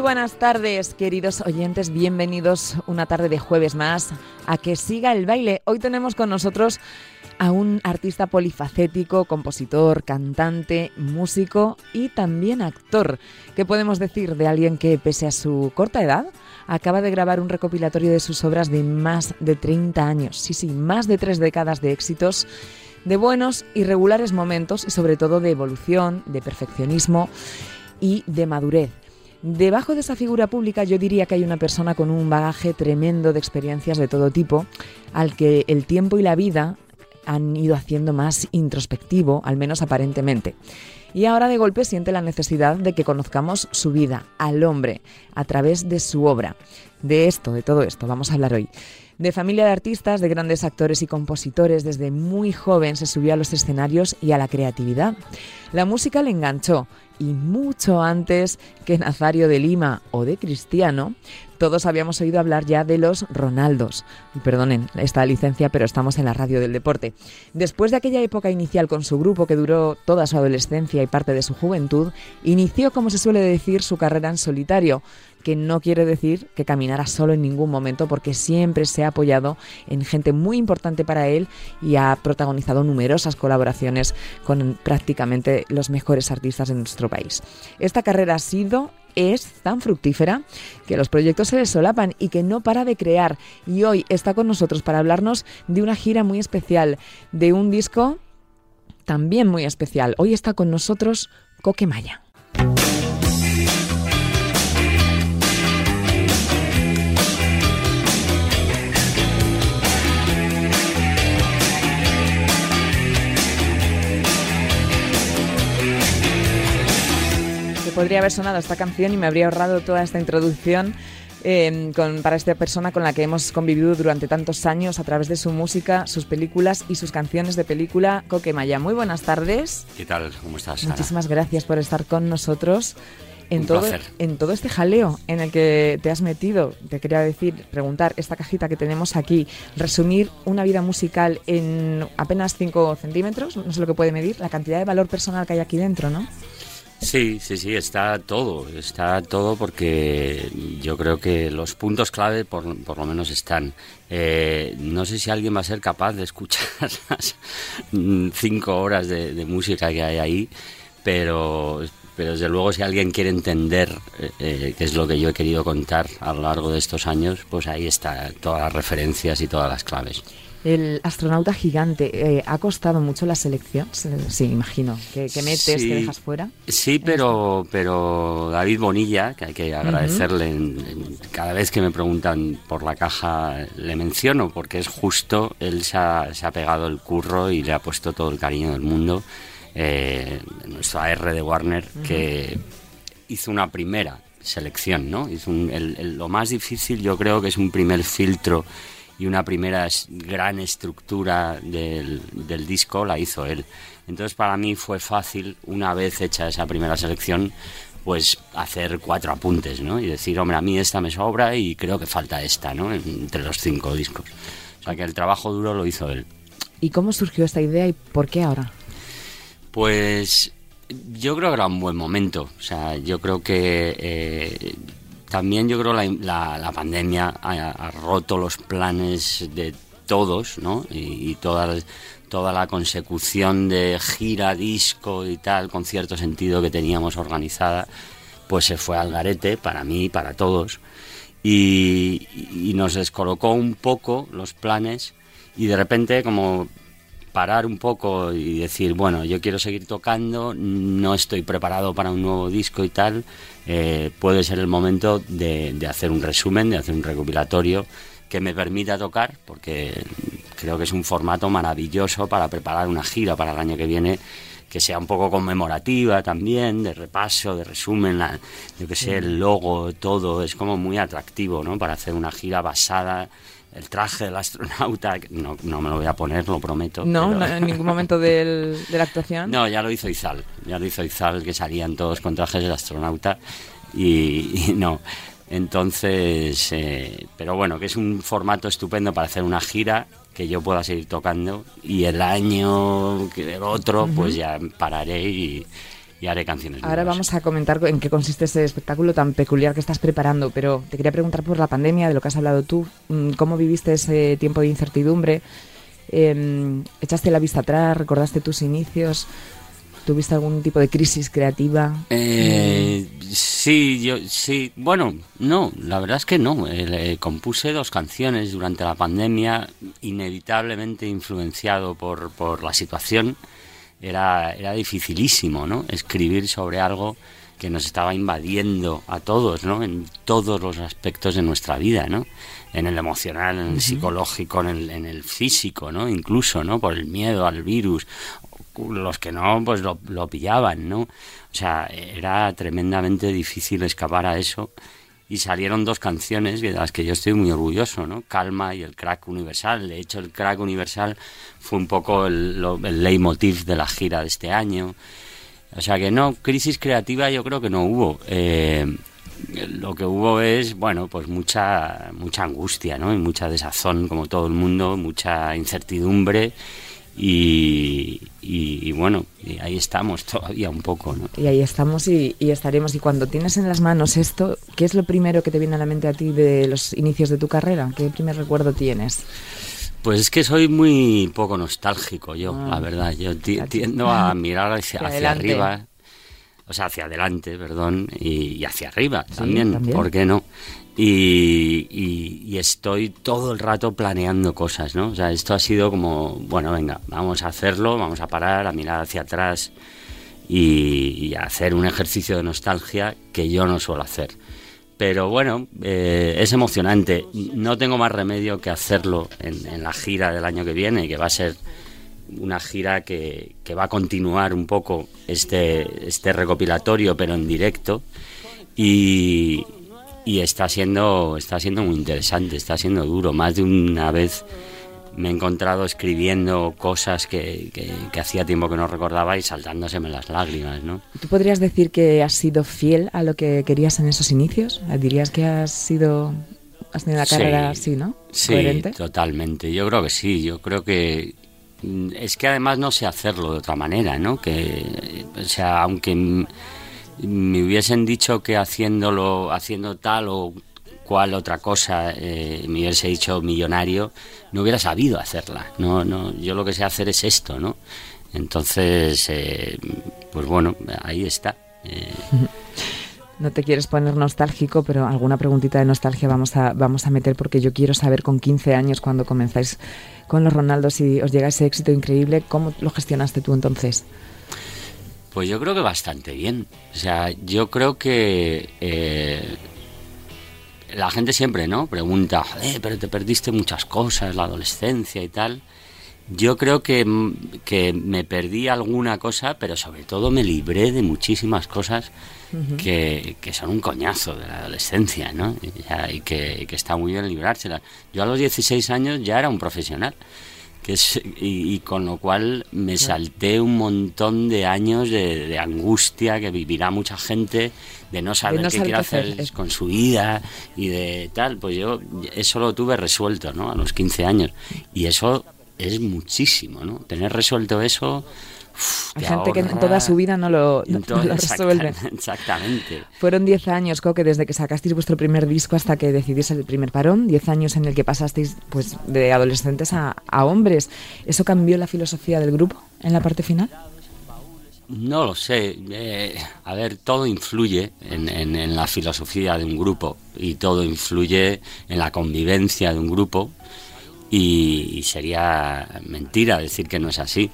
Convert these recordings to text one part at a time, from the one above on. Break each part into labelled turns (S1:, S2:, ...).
S1: Buenas tardes, queridos oyentes. Bienvenidos una tarde de jueves más a Que siga el baile. Hoy tenemos con nosotros a un artista polifacético, compositor, cantante, músico y también actor. ¿Qué podemos decir de alguien que, pese a su corta edad, acaba de grabar un recopilatorio de sus obras de más de 30 años? Sí, sí, más de tres décadas de éxitos de buenos y regulares momentos y sobre todo de evolución, de perfeccionismo y de madurez. Debajo de esa figura pública yo diría que hay una persona con un bagaje tremendo de experiencias de todo tipo, al que el tiempo y la vida han ido haciendo más introspectivo, al menos aparentemente. Y ahora de golpe siente la necesidad de que conozcamos su vida, al hombre, a través de su obra. De esto, de todo esto, vamos a hablar hoy. De familia de artistas, de grandes actores y compositores, desde muy joven se subió a los escenarios y a la creatividad. La música le enganchó y mucho antes que Nazario de Lima o de Cristiano, todos habíamos oído hablar ya de los Ronaldos. Perdonen esta licencia, pero estamos en la radio del deporte. Después de aquella época inicial con su grupo que duró toda su adolescencia y parte de su juventud, inició, como se suele decir, su carrera en solitario, que no quiere decir que caminara solo en ningún momento, porque siempre se ha apoyado en gente muy importante para él y ha protagonizado numerosas colaboraciones con prácticamente los mejores artistas de nuestro país. Esta carrera ha sido es tan fructífera que los proyectos se le solapan y que no para de crear. Y hoy está con nosotros para hablarnos de una gira muy especial, de un disco también muy especial. Hoy está con nosotros Coquemaya. que podría haber sonado esta canción y me habría ahorrado toda esta introducción eh, con- para esta persona con la que hemos convivido durante tantos años a través de su música, sus películas y sus canciones de película. Coquemaya, muy buenas tardes.
S2: ¿Qué tal? ¿Cómo estás, Sara?
S1: Muchísimas gracias por estar con nosotros. En
S2: Un
S1: todo,
S2: placer.
S1: en todo este jaleo en el que te has metido, te quería decir, preguntar, esta cajita que tenemos aquí, resumir una vida musical en apenas 5 centímetros, no sé lo que puede medir, la cantidad de valor personal que hay aquí dentro, ¿no?
S2: Sí, sí, sí, está todo, está todo porque yo creo que los puntos clave por, por lo menos están. Eh, no sé si alguien va a ser capaz de escuchar las mm, cinco horas de, de música que hay ahí, pero, pero desde luego si alguien quiere entender eh, eh, qué es lo que yo he querido contar a lo largo de estos años, pues ahí está todas las referencias y todas las claves.
S1: El astronauta gigante, eh, ¿ha costado mucho la selección? Sí, imagino. ¿Que, que metes,
S2: Sí.
S1: que dejas fuera?
S2: Sí, pero, pero David Bonilla, que hay que agradecerle, en- en- cada vez que me preguntan por la caja le menciono, porque es justo, él se ha, se ha pegado el curro y le ha puesto todo el cariño del mundo. Eh, nuestro AR de Warner, que hizo una primera selección, ¿no? Hizo un- el- el- lo más difícil yo creo que es un primer filtro y una primera gran estructura del, del disco la hizo él. Entonces para mí fue fácil, una vez hecha esa primera selección, pues hacer cuatro apuntes, ¿no? Y decir, hombre, a mí esta me sobra y creo que falta esta, ¿no? Entre los cinco discos. O sea que el trabajo duro lo hizo él.
S1: ¿Y cómo surgió esta idea y por qué ahora?
S2: Pues yo creo que era un buen momento. O sea, yo creo que eh, también yo creo la, la, pandemia ha, roto los planes de todos, ¿no? Y, toda, toda la consecución de gira, disco y tal, con cierto sentido que teníamos organizada, pues se fue al garete para mí y para todos. Y nos descolocó un poco los planes y de repente como parar un poco y decir, bueno, yo quiero seguir tocando, no estoy preparado para un nuevo disco y tal, eh, puede ser el momento de, de hacer un resumen, de hacer un recopilatorio que me permita tocar, porque creo que es un formato maravilloso para preparar una gira para el año que viene, que sea un poco conmemorativa también, de repaso, de resumen, la, yo que sé, el logo, todo, es como muy atractivo, ¿no? Para hacer una gira basada, el traje del astronauta, no, no me lo voy a poner, lo prometo.
S1: No,
S2: pero-
S1: no, en ningún momento del- de la actuación.
S2: no, ya lo hizo Izal, ya lo hizo Izal, que salían todos con trajes de astronauta y, y no. Entonces, eh, pero bueno, que es un formato estupendo para hacer una gira que yo pueda seguir tocando y el año que el otro pues ya pararé y, y haré canciones
S1: Ahora
S2: nuevas.
S1: vamos a comentar en qué consiste ese espectáculo tan peculiar que estás preparando, pero te quería preguntar por la pandemia, de lo que has hablado tú, mm, ¿cómo viviste ese tiempo de incertidumbre? Eh, ¿Echaste la vista atrás? ¿Recordaste tus inicios? ¿Tuviste algún tipo de crisis creativa?
S2: Eh, sí, yo sí. Bueno, no, la verdad es que no. Eh, compuse dos canciones durante la pandemia, inevitablemente influenciado por, por la situación. Era, era dificilísimo, ¿no? Escribir sobre algo que nos estaba invadiendo a todos, ¿no? En todos los aspectos de nuestra vida, ¿no? En el emocional, en el psicológico, en el, en el físico, ¿no? Incluso, ¿no? Por el miedo al virus. Los que no, pues lo, lo pillaban, ¿no? O sea, era tremendamente difícil escapar a eso. Y salieron dos canciones de las que yo estoy muy orgulloso, ¿no? Calma y el crack universal. De hecho, el crack universal fue un poco el, lo- el leitmotiv de la gira de este año. O sea que no, crisis creativa yo creo que no hubo. Eh, lo que hubo es, bueno, pues mucha, mucha angustia, ¿no? Y mucha desazón, como todo el mundo, mucha incertidumbre. Y, y- y bueno, ahí estamos todavía un poco, ¿no?
S1: Y ahí estamos y, y estaremos. Y cuando tienes en las manos esto, ¿qué es lo primero que te viene a la mente a ti de los inicios de tu carrera? ¿Qué primer recuerdo tienes?
S2: Pues es que soy muy poco nostálgico yo,
S1: Ah.
S2: la verdad. Yo tiendo a mirar hacia,
S1: Hacia
S2: arriba, o sea, hacia adelante, perdón, y, y hacia arriba también,
S1: también.
S2: ¿por qué no? Y, y- y estoy todo el rato planeando cosas, ¿no? O sea, esto ha sido como, bueno, venga, vamos a hacerlo, vamos a parar, a mirar hacia atrás y, y a hacer un ejercicio de nostalgia que yo no suelo hacer. Pero bueno, eh, es emocionante. No tengo más remedio que hacerlo en, en la gira del año que viene, que va a ser una gira que, que va a continuar un poco este, este recopilatorio, pero en directo. Y, y está siendo está siendo muy interesante, está siendo duro. Más de una vez me he encontrado escribiendo cosas que, que, que hacía tiempo que no recordaba y saltándoseme las lágrimas, ¿no?
S1: ¿Tú podrías decir que has sido fiel a lo que querías en esos inicios? ¿Dirías que has sido... Has tenido la
S2: Sí.
S1: carrera así, ¿no?
S2: Sí,
S1: Coherente.
S2: totalmente. Yo creo que sí. Yo creo que es que además no sé hacerlo de otra manera, ¿no? Que, o sea, aunque me hubiesen dicho que haciéndolo, haciendo tal o cual otra cosa eh, me hubiese dicho millonario, no hubiera sabido hacerla. No, no. Yo lo que sé hacer es esto, ¿no? Entonces, eh, pues bueno, ahí está. Eh,
S1: No te quieres poner nostálgico, pero alguna preguntita de nostalgia vamos a, vamos a meter porque yo quiero saber con 15 años cuando comenzáis con los Ronaldos y os llega ese éxito increíble, ¿cómo lo gestionaste tú entonces?
S2: Pues yo creo que bastante bien. O sea, yo creo que eh, la gente siempre, ¿no? Pregunta, "Joder, pero te perdiste muchas cosas, la adolescencia y tal. Yo creo que, mm, que me perdí alguna cosa, pero sobre todo me libré de muchísimas cosas que, que son un coñazo de la adolescencia, ¿no? Y, y que, que está muy bien librárselas. Yo a los 16 años ya era un profesional que es, y, y con lo cual me salté un montón de años de, de angustia que vivirá mucha gente de no saber
S1: no
S2: qué
S1: saber
S2: quiere hacer
S1: hacer.
S2: con su vida y de tal pues yo eso lo tuve resuelto no a los 15 años y eso es muchísimo no tener resuelto eso uf,
S1: Hay
S2: te
S1: gente que en toda su vida no lo, no- no
S2: Todo-
S1: lo
S2: exacta-
S1: resuelve.
S2: exactamente
S1: Fueron 10 años, Coque, desde que sacasteis vuestro primer disco hasta que decidís el primer parón. 10 años en el que pasasteis pues, de adolescentes a, a hombres. ¿Eso cambió la filosofía del grupo en la parte final?
S2: No lo sé. Eh, a ver, todo influye en, en- en la filosofía de un grupo y todo influye en la convivencia de un grupo y, sería mentira decir que no es así.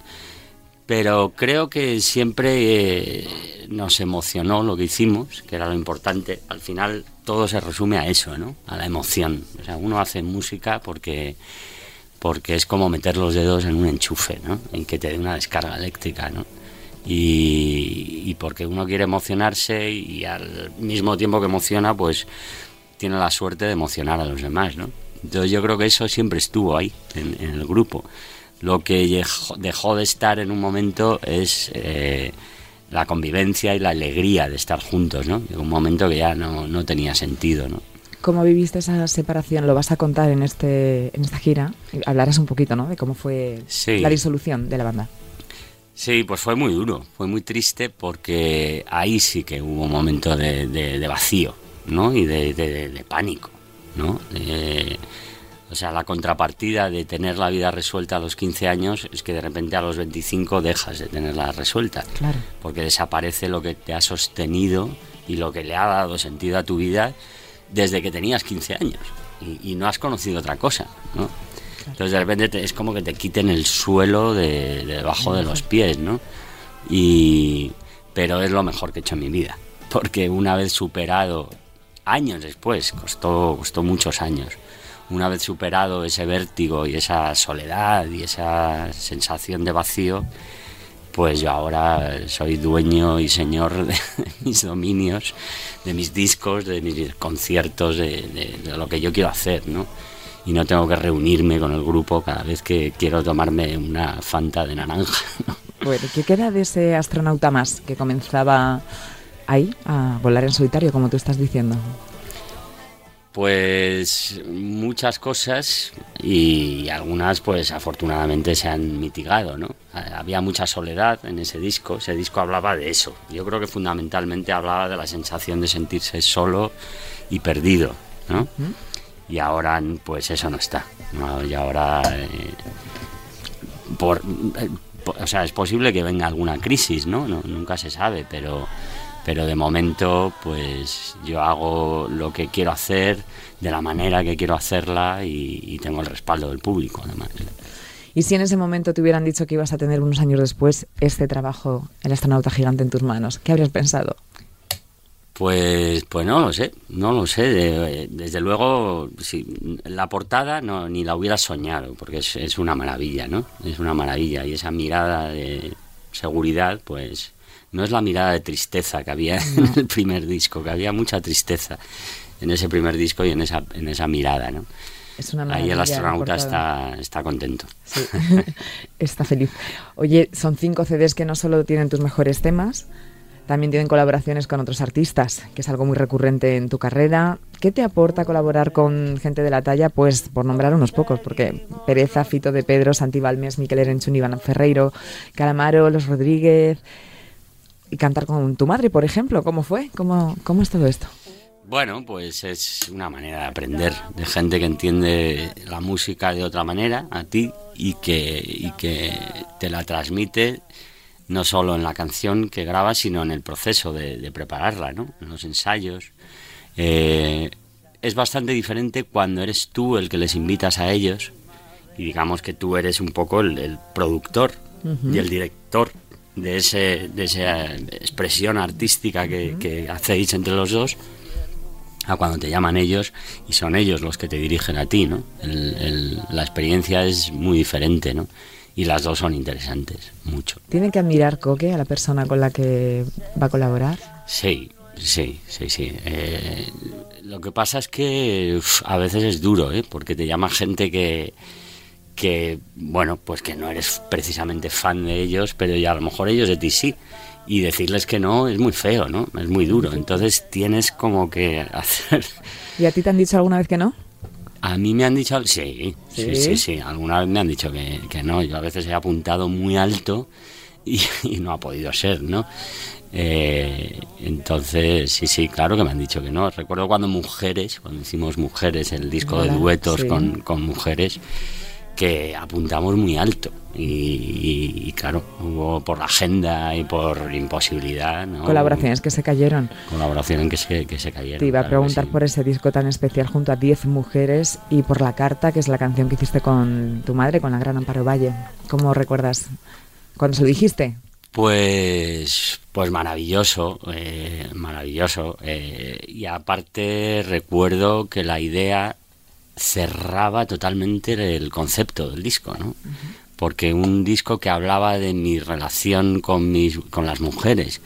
S2: Pero creo que siempre eh, nos emocionó lo que hicimos, que era lo importante. Al final todo se resume a eso, ¿no? A la emoción. O sea, uno hace música porque porque es como meter los dedos en un enchufe, ¿no? En que te dé una descarga eléctrica, ¿no? Y, y porque uno quiere emocionarse y al mismo tiempo que emociona, pues tiene la suerte de emocionar a los demás, ¿no? Entonces yo creo que eso siempre estuvo ahí, en, en el grupo. Lo que dejó- de estar en un momento es eh, la convivencia y la alegría de estar juntos, ¿no? En un momento que ya no, no tenía sentido, ¿no?
S1: ¿Cómo viviste esa separación? Lo vas a contar en este en esta gira. Hablarás un poquito, ¿no? De cómo fue
S2: Sí.
S1: la disolución de la banda.
S2: Sí, pues fue muy duro, fue muy triste porque ahí sí que hubo un momento de, de- de vacío, ¿no? Y de pánico, ¿no? Eh, o sea, la contrapartida de tener la vida resuelta a los 15 años es que de repente a los 25 dejas de tenerla resuelta.
S1: Claro.
S2: Porque desaparece lo que te ha sostenido y lo que le ha dado sentido a tu vida desde que tenías 15 años. Y, y no has conocido otra cosa, ¿no? Entonces de repente te- es como que te quiten el suelo de, de debajo de los pies, ¿no? Y, pero es lo mejor que he hecho en mi vida. Porque una vez superado, años después, costó, costó muchos años, una vez superado ese vértigo y esa soledad y esa sensación de vacío, pues yo ahora soy dueño y señor de mis dominios, de mis discos, de mis conciertos, de, de- lo que yo quiero hacer, ¿no? Y no tengo que reunirme con el grupo cada vez que quiero tomarme una fanta de naranja. ¿no?
S1: Bueno, ¿qué queda de ese astronauta más que comenzaba ahí a volar en solitario, como tú estás diciendo?
S2: Pues muchas cosas y algunas pues afortunadamente se han mitigado, ¿no? Había mucha soledad en ese disco, ese disco hablaba de eso. Yo creo que fundamentalmente hablaba de la sensación de sentirse solo y perdido, ¿no? Y ahora pues eso no está, ¿no? Y ahora eh, por, eh, o sea, es posible que venga alguna crisis, ¿no? No- nunca se sabe, pero pero de momento pues yo hago lo que quiero hacer de la manera que quiero hacerla y, y tengo el respaldo del público además.
S1: Y si en ese momento te hubieran dicho que ibas a tener unos años después este trabajo, el astronauta gigante en tus manos, ¿qué habrías pensado?
S2: Pues, pues no lo sé, no lo sé. de- desde luego, sí, la portada no, ni la hubiera soñado, porque es, es una maravilla, ¿no? Es una maravilla. Y esa mirada de seguridad, pues no es la mirada de tristeza que había en el primer disco, que había mucha tristeza en ese primer disco y en esa, en esa mirada, ¿no?
S1: Es una
S2: Ahí el astronauta está, está contento.
S1: Sí, está feliz. Oye, son cinco CDs que no solo tienen tus mejores temas, también tienen colaboraciones con otros artistas, que es algo muy recurrente en tu carrera. ¿Qué te aporta colaborar con gente de la talla? Pues por nombrar unos pocos, porque Pereza, Fito de Pedro, Santi Balmes, Miquel Erenchun, Iván Ferreiro, Calamaro, Los Rodríguez... Y cantar con tu madre, por ejemplo, ¿cómo fue? ¿Cómo, cómo es todo esto?
S2: Bueno, pues es una manera de aprender, de gente que entiende la música de otra manera a ti y que, y que te la transmite no solo en la canción que grabas, sino en el proceso de, de prepararla, ¿no? En los ensayos. Eh, es bastante diferente cuando eres tú el que les invitas a ellos y digamos que tú eres un poco el, el productor y el director de, ese, de esa expresión artística que, que hacéis entre los dos a cuando te llaman ellos y son ellos los que te dirigen a ti, ¿no? El- el- la experiencia es muy diferente, ¿no? Y las dos son interesantes, mucho.
S1: ¿Tiene que admirar Coque a la persona con la que va a colaborar?
S2: Sí, sí, sí, sí. Eh, lo que pasa es que uf, a veces es duro, ¿eh? Porque te llama gente que, que, bueno, pues que no eres precisamente fan de ellos, pero ya a lo mejor ellos de ti sí. Y decirles que no es muy feo, ¿no? Es muy duro. Entonces tienes como que hacer...
S1: ¿Y a ti te han dicho alguna vez que no?
S2: A mí me han dicho, sí, sí,
S1: ¿Sí?
S2: sí, sí, alguna vez me han dicho que, que no, yo a veces he apuntado muy alto y, y no ha podido ser, ¿no? Eh, entonces, sí, sí, claro que me han dicho que no. Recuerdo cuando Mujeres, cuando hicimos Mujeres, el disco de duetos
S1: sí.
S2: con, con mujeres, que apuntamos muy alto y, y- y claro, hubo por la agenda y por imposibilidad, ¿no?
S1: Colaboraciones que se cayeron.
S2: Colaboración en que se, que se cayeron.
S1: Te iba a
S2: claro
S1: preguntar
S2: sí.
S1: por ese disco tan especial junto a 10 mujeres y por La Carta, que es la canción que hiciste con tu madre, con la gran Amparo Valle. ¿Cómo recuerdas cuando se lo dijiste?
S2: Pues, pues maravilloso, eh, maravilloso. eh, y aparte recuerdo que la idea cerraba totalmente el concepto del disco, ¿no? porque un disco que hablaba de mi relación con, mis, con las mujeres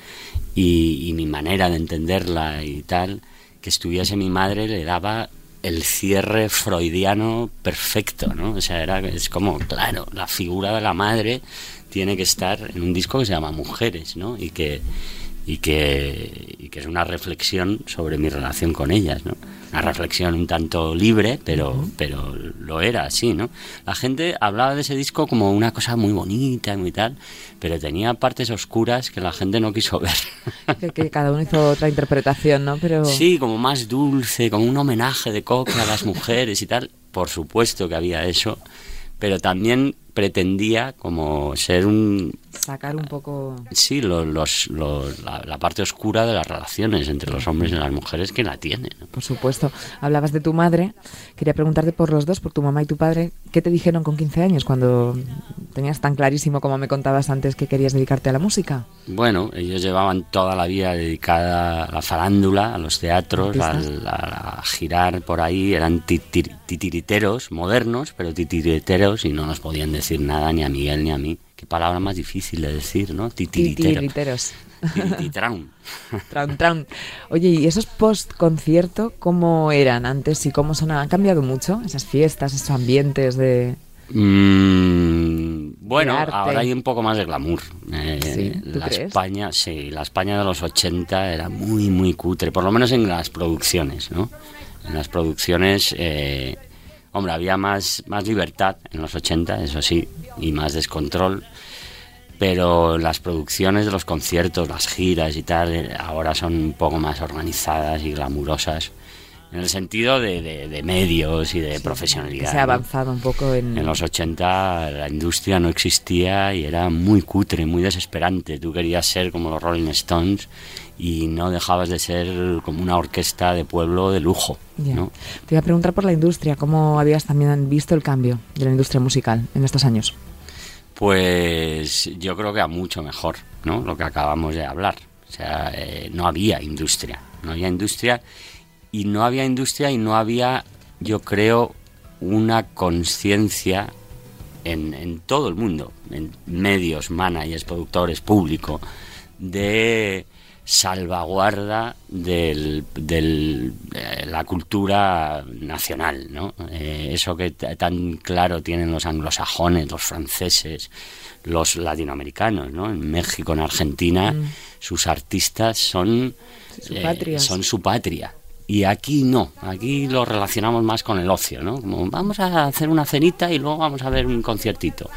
S2: y, y mi manera de entenderla y tal, que estuviese mi madre le daba el cierre freudiano perfecto, ¿no? O sea, era, es como, claro, la figura de la madre tiene que estar en un disco que se llama Mujeres, ¿no? Y que, y que, y que es una reflexión sobre mi relación con ellas, ¿no? Una reflexión un tanto libre, pero, pero lo era así, ¿no? La gente hablaba de ese disco como una cosa muy bonita y muy tal, pero tenía partes oscuras que la gente no quiso ver.
S1: Que, que cada uno hizo otra interpretación, ¿no? Pero
S2: Sí, como más dulce, como un homenaje de Coque a las mujeres y tal. Por supuesto que había eso, pero también pretendía como ser un
S1: sacar un poco...
S2: sí lo- los, los- la, la parte oscura de las relaciones entre los hombres y las mujeres que la tiene ¿no?
S1: Por supuesto. Hablabas de tu madre. Quería preguntarte por los dos, por tu mamá y tu padre. ¿Qué te dijeron con 15 años cuando tenías tan clarísimo como me contabas antes que querías dedicarte a la música?
S2: Bueno, ellos llevaban toda la vida dedicada a la farándula, a los teatros, al- a, a girar por ahí. Eran titir- titiriteros modernos, pero titiriteros y no nos podían decir nada ni a Miguel ni a mí. Qué palabra más difícil de decir, ¿no? Titiritero.
S1: Titiriteros.
S2: Tirititran.
S1: Tran, tran. Oye, ¿y esos post-concierto cómo eran antes y cómo son? ¿Han cambiado mucho? Esas fiestas, esos ambientes de...
S2: Mm, bueno, ahora hay un poco más de glamour. Eh,
S1: Sí, ¿tú
S2: la
S1: crees?
S2: España, sí, la España de los 80 era muy, muy cutre, por lo menos en las producciones, ¿no? En las producciones, eh, hombre, había más, más libertad en los 80, eso sí, y más descontrol. Pero las producciones de los conciertos, las giras y tal, eh, ahora son un poco más organizadas y glamurosas. En el sentido de, de- de medios y de profesionalidad.
S1: se ha
S2: ¿no?
S1: avanzado un poco en...
S2: En los 80 la industria no existía y era muy cutre, muy desesperante. Tú querías ser como los Rolling Stones y no dejabas de ser como una orquesta de pueblo de lujo.
S1: Te iba a preguntar por la industria, ¿cómo habías también visto el cambio de la industria musical en estos años?
S2: Pues yo creo que a mucho mejor, ¿no? Lo que acabamos de hablar. O sea, eh, no había industria, no había industria y no había industria y no había, yo creo, una conciencia en, en todo el mundo, en medios, managers, productores, público, de salvaguarda de la cultura nacional, ¿no? Eh, eso que tan claro tienen los anglosajones, los franceses, los latinoamericanos, ¿no? En México, en Argentina, sus artistas son
S1: Su
S2: eh, son su patria. Y aquí no, aquí lo relacionamos más con el ocio, ¿no? Como vamos a hacer una cenita y luego vamos a ver un conciertito,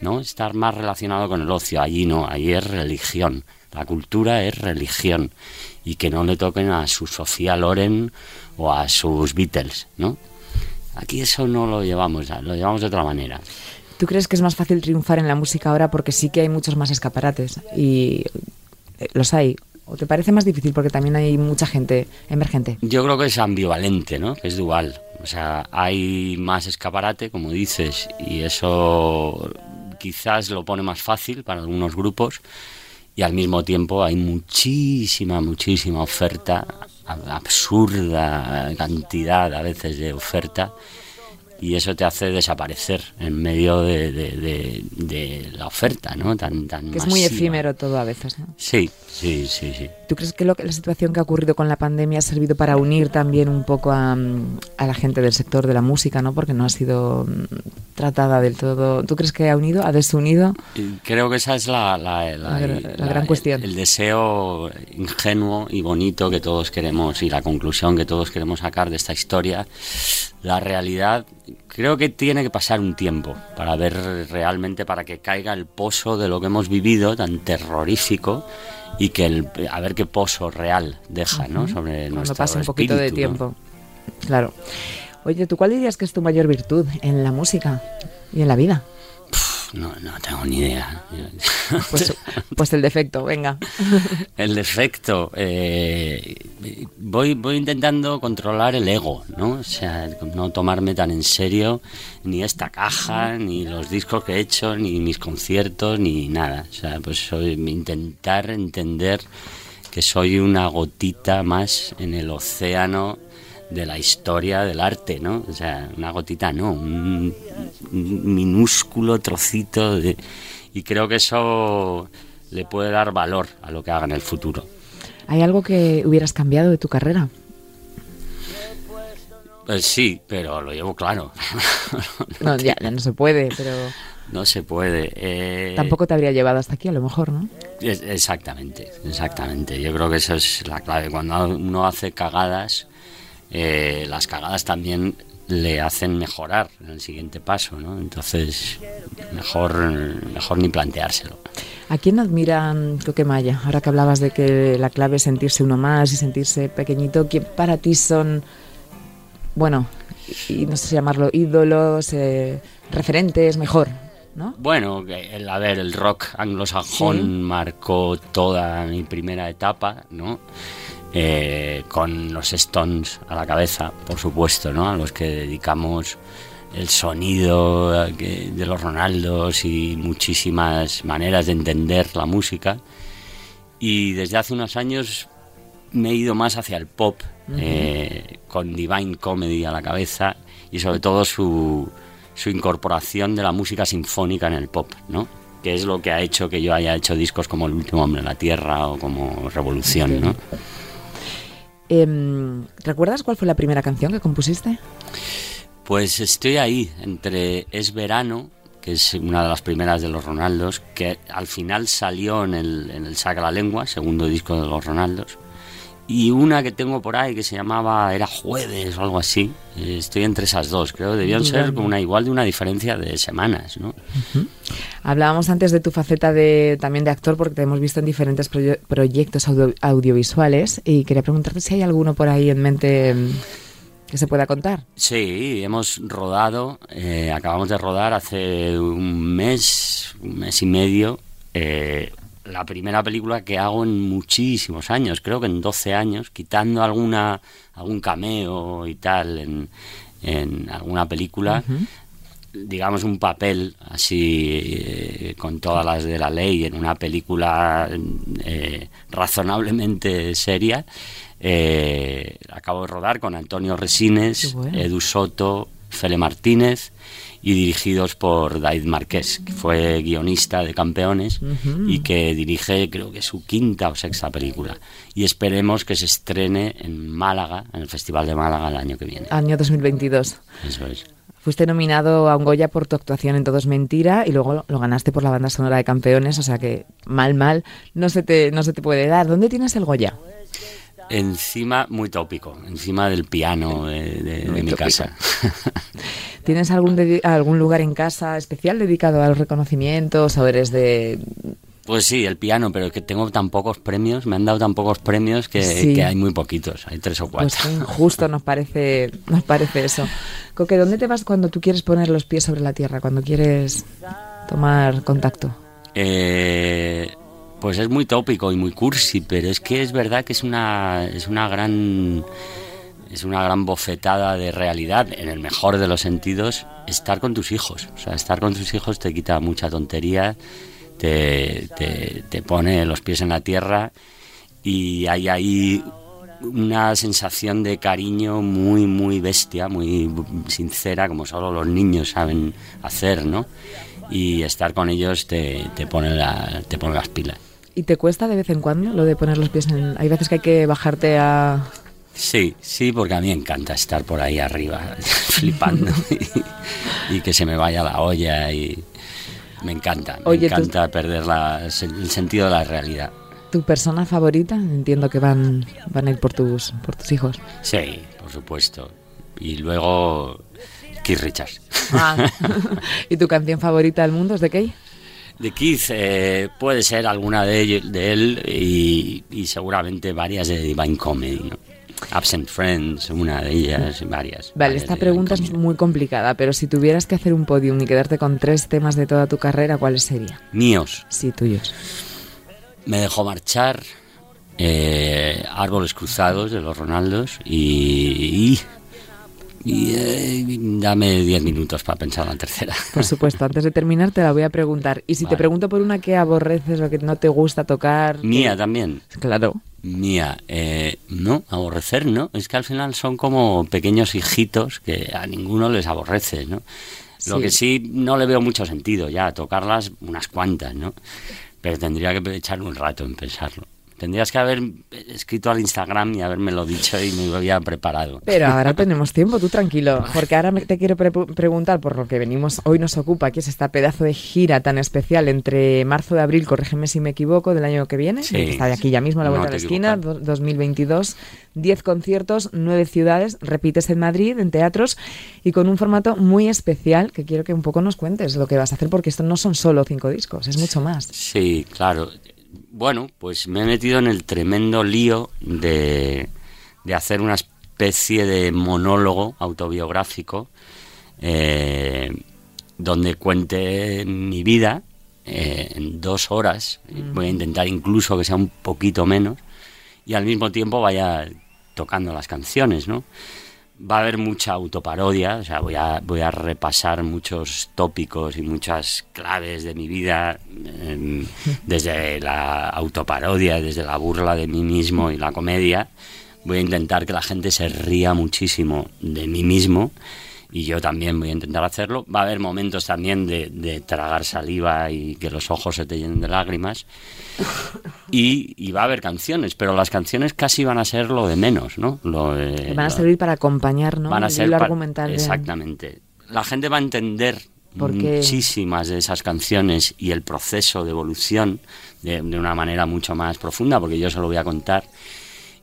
S2: ¿no? Estar más relacionado con el ocio, allí no, allí es religión, la cultura es religión y que no le toquen a su Sofía Loren o a sus Beatles, ¿no? Aquí eso no lo llevamos, lo llevamos de otra manera.
S1: ¿Tú crees que es más fácil triunfar en la música ahora porque sí que hay muchos más escaparates y eh, los hay? ¿O te parece más difícil porque también hay mucha gente emergente?
S2: Yo creo que es ambivalente, ¿no? Que es dual. O sea, hay más escaparate, como dices, y eso quizás lo pone más fácil para algunos grupos, y al mismo tiempo hay muchísima, muchísima oferta, ab- absurda cantidad a veces de oferta, y eso te hace desaparecer en medio de, de- de- de la oferta, ¿no? Tan, tan
S1: Que es muy
S2: masiva.
S1: efímero todo a veces, ¿no?
S2: Sí, sí, sí, sí.
S1: ¿Tú crees que, lo, que la situación que ha ocurrido con la pandemia ha servido para unir también un poco a, a la gente del sector de la música, ¿no? Porque no ha sido mm, tratada del todo. ¿Tú crees que ha unido, ha desunido?
S2: Creo que esa es la, la- la-
S1: La gra- la gran cuestión.
S2: El, deseo ingenuo y bonito que todos queremos y la conclusión que todos queremos sacar de esta historia. La realidad, creo que tiene que pasar un tiempo para ver realmente, para que caiga el pozo de lo que hemos vivido tan terrorífico y que el, a ver qué pozo real deja, ¿no? Sobre
S1: Cuando
S2: nuestro
S1: pase un poquito de tiempo. Claro. Oye, ¿tú cuál dirías que es tu mayor virtud en la música y en la vida?
S2: No, no tengo ni idea.
S1: Pues, pues el defecto, venga.
S2: El defecto, eh, voy, voy intentando controlar el ego, ¿no? O sea, no tomarme tan en serio ni esta caja, ni los discos que he hecho, ni mis conciertos, ni nada. O sea, pues soy, intentar entender que soy una gotita más en el océano de la historia del arte, ¿no? O sea, una gotita no, un, un minúsculo trocito de... Y creo que eso le puede dar valor a lo que haga en el futuro.
S1: ¿Hay algo que hubieras cambiado de tu carrera?
S2: Pues sí, pero lo llevo claro.
S1: No, ya, ya no se puede, pero
S2: No se puede. eh,
S1: tampoco te habría llevado hasta aquí, a lo mejor, ¿no?
S2: Es- Exactamente, exactamente. Yo creo que eso es la clave. Cuando uno hace cagadas, eh, las cagadas también le hacen mejorar en el siguiente paso, ¿no? Entonces, mejor, mejor ni planteárselo.
S1: ¿A quién admiran Coquemaya? Ahora que hablabas de que la clave es sentirse uno más y sentirse pequeñito, ¿quién para ti son, bueno, y no sé si llamarlo ídolos, eh, referentes, mejor, ¿no?
S2: Bueno, el, a ver, el rock anglosajón
S1: Sí.
S2: marcó toda mi primera etapa, ¿no? Eh, con los Stones a la cabeza, por supuesto, ¿no? A los que dedicamos el sonido eh, de los Ronaldos y muchísimas maneras de entender la música. Y desde hace unos años me he ido más hacia el pop, eh, con Divine Comedy a la cabeza y sobre todo su, su incorporación de la música sinfónica en el pop, ¿no? Que es lo que ha hecho que yo haya hecho discos como El último hombre en la tierra o como Revolución, ¿no?
S1: Em, ¿Recuerdas cuál fue la primera canción que compusiste?
S2: Pues estoy ahí, entre Es Verano, que es una de las primeras de los Ronaldos, que al final salió en el, en el Saca la Lengua, segundo disco de los Ronaldos, y una que tengo por ahí que se llamaba Era Jueves o algo así. Eh, Estoy entre esas dos, creo. Debían ser con una igual de una diferencia de semanas, ¿no?
S1: Hablábamos antes de tu faceta de, también de actor porque te hemos visto en diferentes proye- proyectos audio- audiovisuales y quería preguntarte si hay alguno por ahí en mente em, que se pueda contar.
S2: Sí, hemos rodado, eh, acabamos de rodar hace un mes, un mes y medio, eh, la primera película que hago en muchísimos años, creo que en 12 años, quitando alguna algún cameo y tal en, en alguna película, digamos un papel así eh, con todas las de la ley en una película eh, razonablemente seria. Eh, acabo de rodar con Antonio Resines,
S1: bueno.
S2: Edu Soto, Fele Martínez y dirigidos por David Marqués, que fue guionista de Campeones y que dirige creo que su quinta o sexta película. Y esperemos que se estrene en Málaga, en el Festival de Málaga el año que viene.
S1: Año 2022.
S2: Eso es.
S1: Fuiste nominado a un Goya por tu actuación en Todo es Mentira y luego lo ganaste por la banda sonora de Campeones, o sea que mal, mal, no se te, no se te puede dar. ¿Dónde tienes el Goya?
S2: Encima, muy tópico, encima del piano de, de- de
S1: Muy
S2: mi
S1: tópico.
S2: casa.
S1: ¿Tienes algún, algún lugar en casa especial dedicado a los reconocimientos o eres de...
S2: Pues sí, el piano, pero que tengo tan pocos premios, me han dado tan pocos premios que,
S1: Sí.
S2: que hay muy poquitos, hay tres o cuatro.
S1: Pues qué injusto nos parece, nos parece eso. Coque, ¿dónde te vas cuando tú quieres poner los pies sobre la tierra? Cuando quieres tomar contacto.
S2: Eh, pues es muy tópico y muy cursi, pero es que es verdad que es una, es una gran es una gran bofetada de realidad, en el mejor de los sentidos, estar con tus hijos. O sea, estar con tus hijos te quita mucha tontería, te, te, pone los pies en la tierra y hay ahí una sensación de cariño muy, muy bestia, muy sincera, como solo los niños saben hacer, ¿no? Y estar con ellos te, te, pone, la, te pone las pilas.
S1: ¿Y te cuesta de vez en cuando lo de poner los pies en... Hay veces que hay que bajarte a...
S2: Sí, sí, porque a mí me encanta estar por ahí arriba flipando y, y que se me vaya la olla y me encanta, me
S1: Oye, tú-
S2: encanta perder la- el sentido de la realidad.
S1: ¿Tu persona favorita? Entiendo que van, van a ir por tus, por tus hijos.
S2: Sí, por supuesto. Y luego Keith Richards.
S1: Ah. ¿Y tu canción favorita del mundo es de Key?
S2: De Keith eh, puede ser alguna de, ellos- de él y, y seguramente varias de Divine Comedy, ¿no? Absent Friends, una de ellas, varias.
S1: Vale,
S2: varias
S1: esta pregunta es muy complicada, pero si tuvieras que hacer un podium y quedarte con tres temas de toda tu carrera, ¿cuáles serían?
S2: Míos.
S1: Sí, tuyos.
S2: Me dejó marchar, eh, Árboles Cruzados de los Ronaldos y, y Y eh, dame 10 minutos para pensar la tercera.
S1: Por supuesto, antes de terminar te la voy a preguntar. Y si te
S2: Vale.
S1: pregunto por una que aborreces o que no te gusta tocar...
S2: Mía
S1: que-
S2: también.
S1: Claro.
S2: Mía, eh, no, aborrecer no. Es que al final son como pequeños hijitos que a ninguno les aborrece, ¿no? Lo
S1: Sí.
S2: que sí no le veo mucho sentido ya, tocarlas unas cuantas, ¿no? Pero tendría que echar un rato en pensarlo. Tendrías que haber escrito al Instagram y habérmelo dicho y me lo había preparado.
S1: Pero ahora tenemos tiempo, tú tranquilo, porque ahora me- te quiero pre- preguntar por lo que venimos, hoy nos ocupa, que es esta pedazo de gira tan especial entre marzo y abril, corrígeme si me equivoco, del año que viene,
S2: Sí.
S1: que está de aquí ya mismo a la
S2: No
S1: vuelta de la esquina,
S2: equivocas.
S1: do- 2022, 10 conciertos, 9 ciudades, repites en Madrid, en teatros, y con un formato muy especial que quiero que un poco nos cuentes lo que vas a hacer, porque esto no son solo cinco discos, es mucho más.
S2: Sí, claro. Bueno, pues me he metido en el tremendo lío de, de hacer una especie de monólogo autobiográfico eh, donde cuente mi vida eh, en dos horas. Voy a intentar incluso que sea un poquito menos y al mismo tiempo vaya tocando las canciones, ¿no? Va a haber mucha autoparodia, o sea, voy a, voy a repasar muchos tópicos y muchas claves de mi vida, em, desde la autoparodia, desde la burla de mí mismo y la comedia. Voy a intentar que la gente se ría muchísimo de mí mismo y yo también voy a intentar hacerlo. Va a haber momentos también de, de tragar saliva y que los ojos se te llenen de lágrimas. Y, y va a haber canciones, pero las canciones casi van a ser lo de menos, ¿no? Lo de-
S1: Van a
S2: lo-
S1: servir para acompañar, ¿no?
S2: van a ser
S1: argumental
S2: exactamente la gente va a entender
S1: Porque-
S2: muchísimas de esas canciones y el proceso de evolución de, de una manera mucho más profunda porque yo se lo voy a contar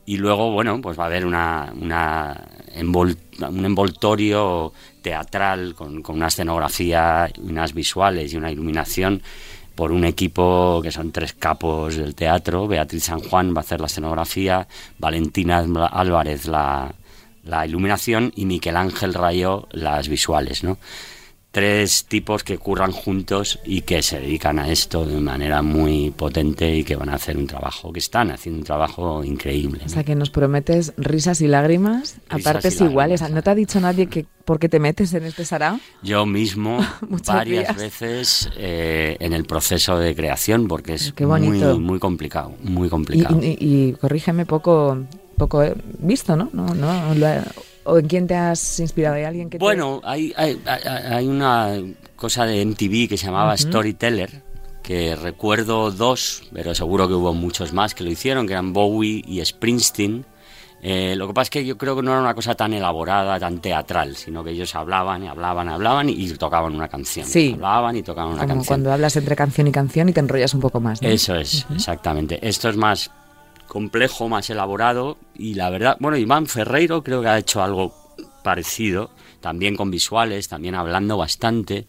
S2: y luego bueno pues va a haber una, un envoltorio teatral con, con una escenografía unas visuales y una iluminación por un equipo que son tres capos del teatro. Beatriz San Juan va a hacer la escenografía, Valentina Álvarez la, la iluminación y Miguel Ángel Rayo las visuales, ¿no? Tres tipos que curran juntos y que se dedican a esto de manera muy potente y que van a hacer un trabajo, que están haciendo un trabajo increíble.
S1: O sea, que nos prometes risas y lágrimas a partes iguales. ¿No te ha dicho nadie que por qué te metes en este sarao?
S2: Yo mismo varias
S1: días.
S2: veces eh, en el proceso de creación porque es muy, muy complicado, muy
S1: Y,
S2: complicado.
S1: y- y corrígeme, poco, poco visto, ¿no? no, no lo ha- ¿O en quién te has inspirado? ¿Hay alguien que te-
S2: Bueno, hay, hay, hay- hay una cosa de MTV que se llamaba Storyteller, que recuerdo dos, pero seguro que hubo muchos más que lo hicieron, que eran Bowie y Springsteen. Eh, lo que pasa es que yo creo que no era una cosa tan elaborada, tan teatral, sino que ellos hablaban y hablaban y hablaban y tocaban una canción.
S1: Sí.
S2: Hablaban y tocaban una
S1: Como
S2: canción.
S1: cuando hablas entre canción y canción y te enrollas un poco más. ¿no?
S2: Eso es, exactamente. Esto es más complejo, más elaborado y la verdad, bueno, Iván Ferreiro creo que ha hecho algo parecido, también con visuales, también hablando bastante,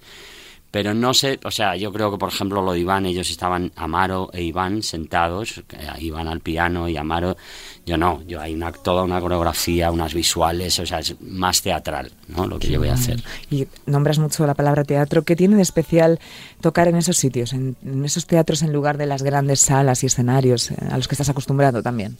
S2: pero no sé, o sea, yo creo que por ejemplo lo de Iván, ellos estaban Amaro e Iván sentados, eh, Iván al piano y Amaro, yo no, yo hay una, toda una coreografía, unas visuales, o sea, es más teatral, ¿no? Lo que yo voy a hacer.
S1: Y nombras mucho la palabra teatro. ¿Qué tiene de especial tocar en esos sitios, en, en esos teatros en lugar de las grandes salas y escenarios eh, a los que estás acostumbrado también?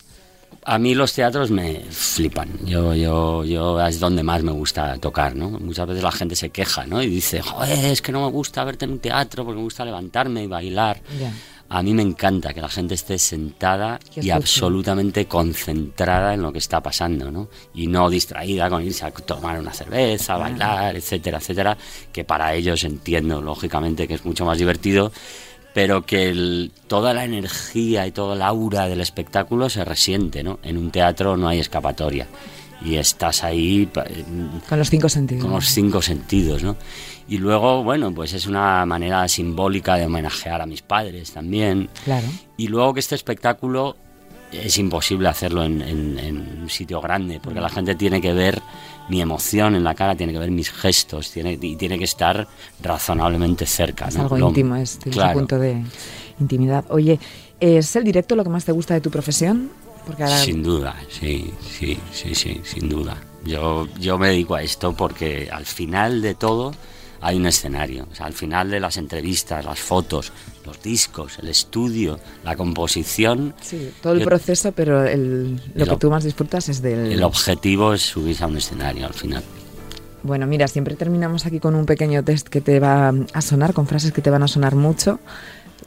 S2: A mí los teatros me flipan. Yo, yo, yo es donde más me gusta tocar, ¿no? Muchas veces la gente se queja, ¿no? Y dice, joder, es que no me gusta verte en un teatro porque me gusta levantarme y bailar. A mí me encanta que la gente esté sentada y absolutamente concentrada en lo que está pasando, ¿no? Y no distraída con irse a tomar una cerveza, bailar, etcétera, etcétera, que para ellos entiendo, lógicamente, que es mucho más divertido, pero que el- toda la energía y todo el aura del espectáculo se resiente, ¿no? En un teatro no hay escapatoria y estás ahí pa-
S1: Con los cinco sentidos.
S2: con los cinco sentidos, ¿no? Y luego, bueno, pues es una manera simbólica de homenajear a mis padres también.
S1: Claro.
S2: Y luego que este espectáculo es imposible hacerlo en, en- en un sitio grande, porque la gente tiene que ver mi emoción en la cara, tiene que ver mis gestos, tiene, y tiene que estar razonablemente cerca.
S1: Es
S2: ¿no?
S1: algo
S2: Lo-
S1: íntimo, es
S2: claro.
S1: un punto de intimidad. Oye, ¿es el directo lo que más te gusta de tu profesión? Porque ahora
S2: Sin duda, sí, sí, sí, sí, sin duda. Yo, yo me dedico a esto porque al final de todo hay un escenario. O sea, al final de las entrevistas, las fotos, los discos, el estudio, la composición,
S1: Sí, todo el
S2: Yo-
S1: proceso, pero el, lo
S2: El
S1: que tú más disfrutas es del...
S2: el objetivo es subirse a un escenario al final.
S1: Bueno, mira, siempre terminamos aquí con un pequeño test que te va a sonar, con frases que te van a sonar mucho.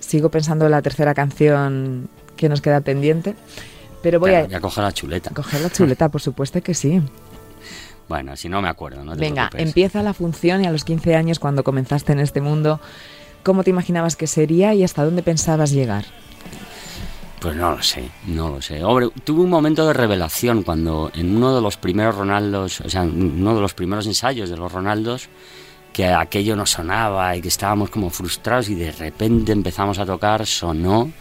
S1: Sigo pensando en la tercera canción que nos queda pendiente, pero voy
S2: Claro,
S1: a
S2: ya coge la chuleta.
S1: coger la chuleta, por supuesto que sí.
S2: Bueno, si no me acuerdo, no te
S1: Venga,
S2: preocupes.
S1: empieza la función y a los 15 años, cuando comenzaste en este mundo, ¿cómo te imaginabas que sería y hasta dónde pensabas llegar?
S2: Pues no lo sé, no lo sé. Hombre, tuve un momento de revelación cuando en uno de los primeros Ronaldos, o sea, en uno de los primeros ensayos de los Ronaldos, que aquello no sonaba y que estábamos como frustrados y de repente empezamos a tocar, sonó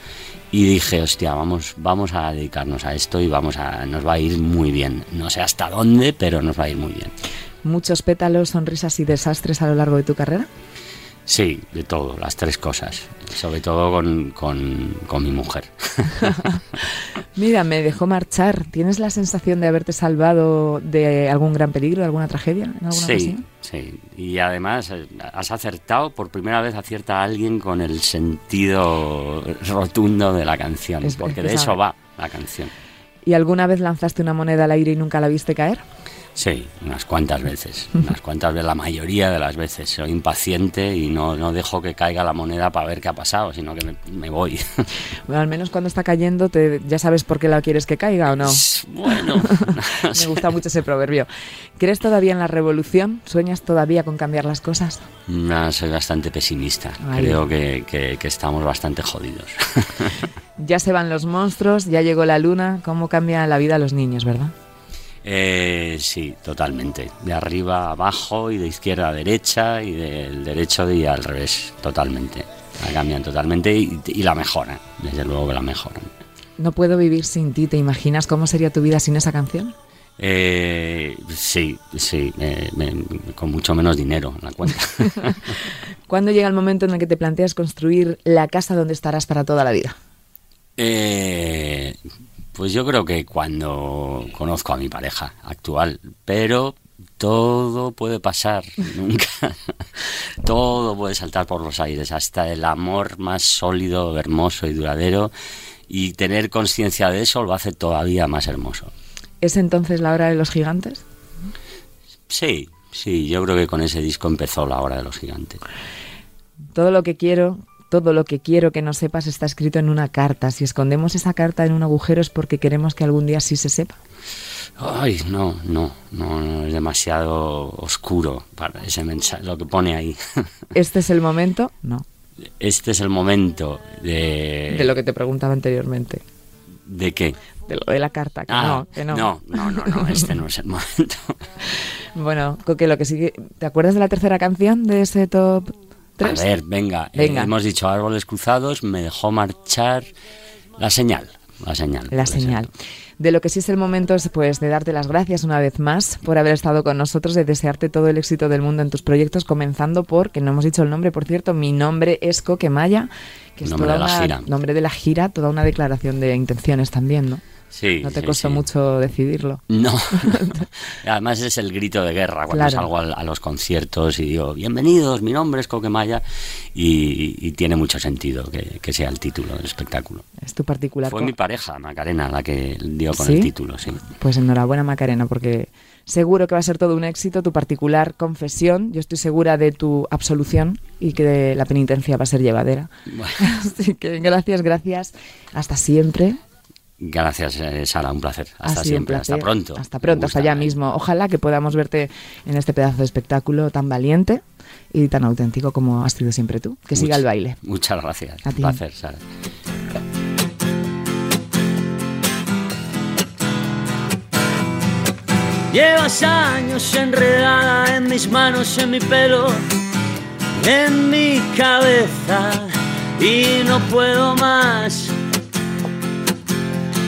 S2: y dije, hostia, vamos, vamos a dedicarnos a esto y vamos a, nos va a ir muy bien. No sé hasta dónde, pero nos va a ir muy bien.
S1: ¿Muchos pétalos, sonrisas y desastres a lo largo de tu carrera?
S2: Sí, de todo, las tres cosas. Sobre todo con, con, con mi mujer.
S1: Mira, me dejó marchar. ¿Tienes la sensación de haberte salvado de algún gran peligro, de alguna tragedia en alguna
S2: Sí,
S1: ocasión?
S2: sí. Y además eh, has acertado, por primera vez acierta a alguien con el sentido rotundo de la canción,
S1: Es-
S2: porque
S1: es
S2: de eso va la canción.
S1: ¿Y alguna vez lanzaste una moneda al aire y nunca la viste caer?
S2: Sí, unas cuantas veces, unas cuantas veces, la mayoría de las veces. Soy impaciente y no, no dejo que caiga la moneda para ver qué ha pasado, sino que me, me voy.
S1: Bueno, al menos cuando está cayendo, te, ¿ya sabes por qué la quieres que caiga o no?
S2: bueno,
S1: Me gusta mucho ese proverbio. ¿Crees todavía en la revolución? ¿Sueñas todavía con cambiar las cosas?
S2: no, soy bastante pesimista.
S1: Ay.
S2: Creo que, que- que estamos bastante jodidos.
S1: Ya se van los monstruos, ya llegó la luna. ¿Cómo cambia la vida a los niños, verdad?
S2: Eh, sí, totalmente. De arriba a abajo y de izquierda a derecha y del derecho y al revés, totalmente. La cambian totalmente y, y la mejoran, desde luego que la mejoran.
S1: No puedo vivir sin ti. ¿Te imaginas cómo sería tu vida sin esa canción?
S2: Eh, sí, sí, me- con mucho menos dinero en la cuenta.
S1: ¿Cuándo llega el momento en el que te planteas construir la casa donde estarás para toda la vida?
S2: Eh, pues yo creo que cuando conozco a mi pareja actual, pero todo puede pasar, nunca. todo puede saltar por los aires, hasta el amor más sólido, hermoso y duradero. Y tener conciencia de eso lo hace todavía más hermoso.
S1: ¿Es entonces la hora de los gigantes?
S2: Sí, sí, yo creo que con ese disco empezó la hora de los gigantes.
S1: Todo lo que quiero, todo lo que quiero que no sepas está escrito en una carta. Si escondemos esa carta en un agujero es porque queremos que algún día sí se sepa.
S2: Ay, no, no, no, no, es demasiado oscuro para ese mensaje, lo que pone ahí.
S1: ¿Este es el momento? No.
S2: Este es el momento de...
S1: De lo que te preguntaba anteriormente.
S2: ¿De qué?
S1: De lo de la carta, que
S2: Ah,
S1: no, que no.
S2: no, no, no, no, este no es el momento.
S1: Bueno, Coque, lo que sigue... ¿Te acuerdas de la tercera canción de ese top 3?
S2: A ver, venga, eh,
S1: Venga.
S2: hemos dicho árboles cruzados, me dejó marchar la señal, la señal.
S1: La señal. De lo que sí es el momento es pues de darte las gracias una vez más por haber estado con nosotros, de desearte todo el éxito del mundo en tus proyectos, comenzando por, que no hemos dicho el nombre, por cierto, mi nombre es Coque Maya, que es
S2: Nombre
S1: toda
S2: de la
S1: una,
S2: gira.
S1: nombre de la gira, toda una declaración de intenciones también, ¿no?
S2: Sí,
S1: No te
S2: sí,
S1: costó
S2: sí.
S1: mucho decidirlo.
S2: No, además es el grito de guerra cuando
S1: Claro.
S2: salgo al- a, los conciertos y digo, bienvenidos, mi nombre es Coquemaya y, y tiene mucho sentido que, que sea el título del espectáculo.
S1: Es tu particular.
S2: Fue mi pareja, Macarena, la que dio con
S1: ¿Sí?
S2: el título, sí.
S1: Pues enhorabuena Macarena, porque seguro que va a ser todo un éxito tu particular confesión. Yo estoy segura de tu absolución y que la penitencia va a ser llevadera.
S2: Bueno,
S1: Así que gracias, gracias. Hasta siempre.
S2: Gracias, eh, Sara, un placer.
S1: Ha
S2: Hasta siempre, hasta pronto.
S1: Hasta pronto, hasta allá mismo. Ojalá que podamos verte en este pedazo de espectáculo tan valiente y tan auténtico como has sido siempre tú. Que siga el baile.
S2: Muchas gracias.
S1: A
S2: Un placer, Sara.
S3: Llevas años enredada en mis manos, en mi pelo, en mi cabeza y no puedo más.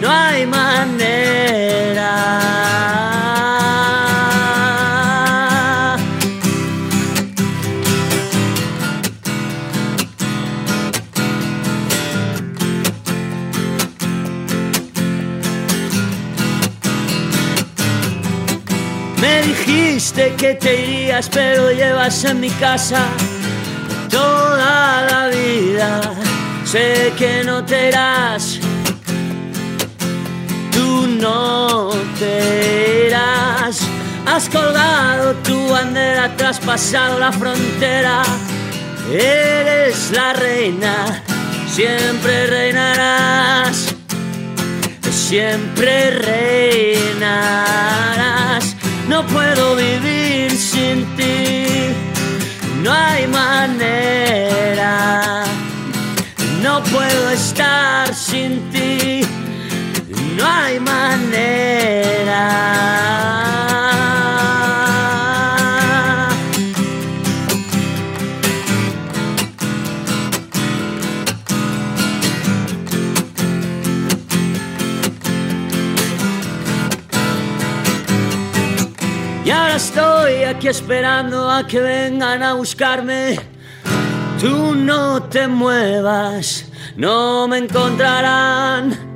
S3: no hay manera. Me dijiste que te irías, pero llevas en mi casa toda la vida. Sé que no te irás tú no te irás. Has colgado tu bandera, traspasado la frontera. Eres la reina, siempre reinarás siempre reinarás. No puedo vivir sin ti, no hay manera. No puedo estar sin ti, no hay manera. Y ahora estoy aquí esperando a que vengan a buscarme. Tú no te muevas, no me encontrarán.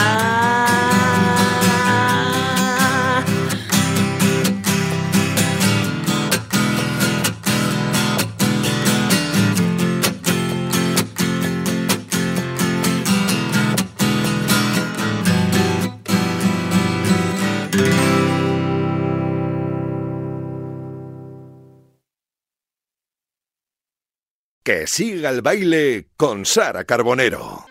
S4: Que siga el baile con Sara Carbonero.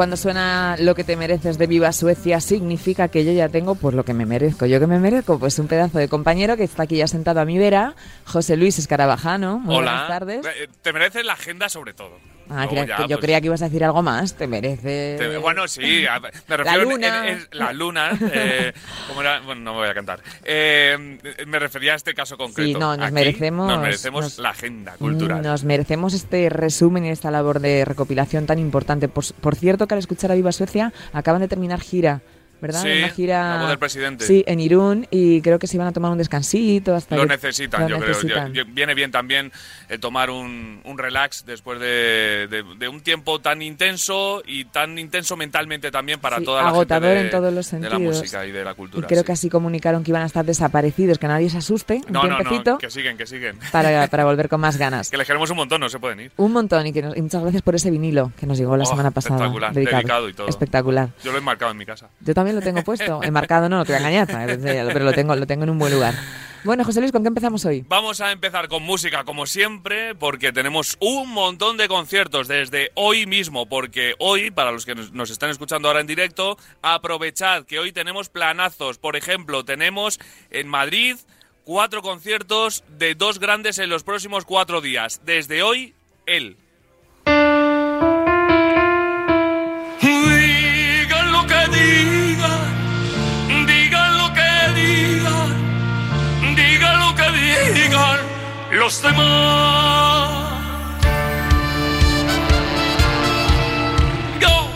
S1: Cuando suena lo que te mereces de Viva Suecia, significa que yo ya tengo pues lo que me merezco. ¿Yo que me merezco? Pues un pedazo de compañero que está aquí ya sentado a mi vera, José Luis Escarabajano. Muy
S5: Hola.
S1: buenas tardes.
S5: Eh, Te mereces la agenda sobre todo.
S1: Ah,
S5: ya,
S1: que yo
S5: pues,
S1: creía que ibas a decir algo más. Te mereces.
S5: te- bueno, sí, a- me refiero en-
S1: luna.
S5: en- en- la luna. eh. Bueno, no me voy a cantar. Eh, me refería a este caso concreto.
S1: Sí, no, nos
S5: Aquí
S1: merecemos-
S5: Nos merecemos
S1: nos-
S5: la agenda cultural.
S1: Nos merecemos este resumen y esta labor de recopilación tan importante. Por, por cierto, que al escuchar a Viva Suecia acaban de terminar gira, ¿verdad?
S5: Sí,
S1: Una gira.
S5: la voz del presidente.
S1: Sí, en Irún y creo que se iban a tomar un descansito hasta
S5: Lo necesitan,
S1: lo
S5: yo
S1: necesitan.
S5: creo. Viene bien también eh, tomar un, un relax después de, de- de un tiempo tan intenso y tan intenso mentalmente también para
S1: Sí,
S5: toda la
S1: agotador
S5: gente de,
S1: en todos los
S5: de la
S1: sentidos.
S5: música y de la
S1: Y
S5: cultura.
S1: creo
S5: sí.
S1: que así comunicaron que iban a estar desaparecidos, que nadie se asuste, un
S5: No, no,
S1: tiempecito,
S5: no, que siguen, que siguen.
S1: para, para volver con más ganas.
S5: Que les queremos un montón, no se pueden ir.
S1: Un montón y, que nos- y muchas gracias por ese vinilo que nos llegó la
S5: Oh,
S1: semana pasada.
S5: espectacular, dedicado y todo.
S1: Espectacular.
S5: Yo lo he marcado en mi casa.
S1: Yo también lo tengo puesto, enmarcado no, no te voy a engañar, pero lo tengo, lo tengo en un buen lugar. Bueno, José Luis, ¿con qué empezamos hoy?
S5: Vamos a empezar con música como siempre porque tenemos un montón de conciertos desde hoy mismo porque hoy, para los que nos- nos están escuchando ahora en directo, aprovechad que hoy tenemos planazos. Por ejemplo, tenemos en Madrid cuatro conciertos de dos grandes en los próximos cuatro días. Desde hoy, él. Digan lo que digan, digan los demás. Go.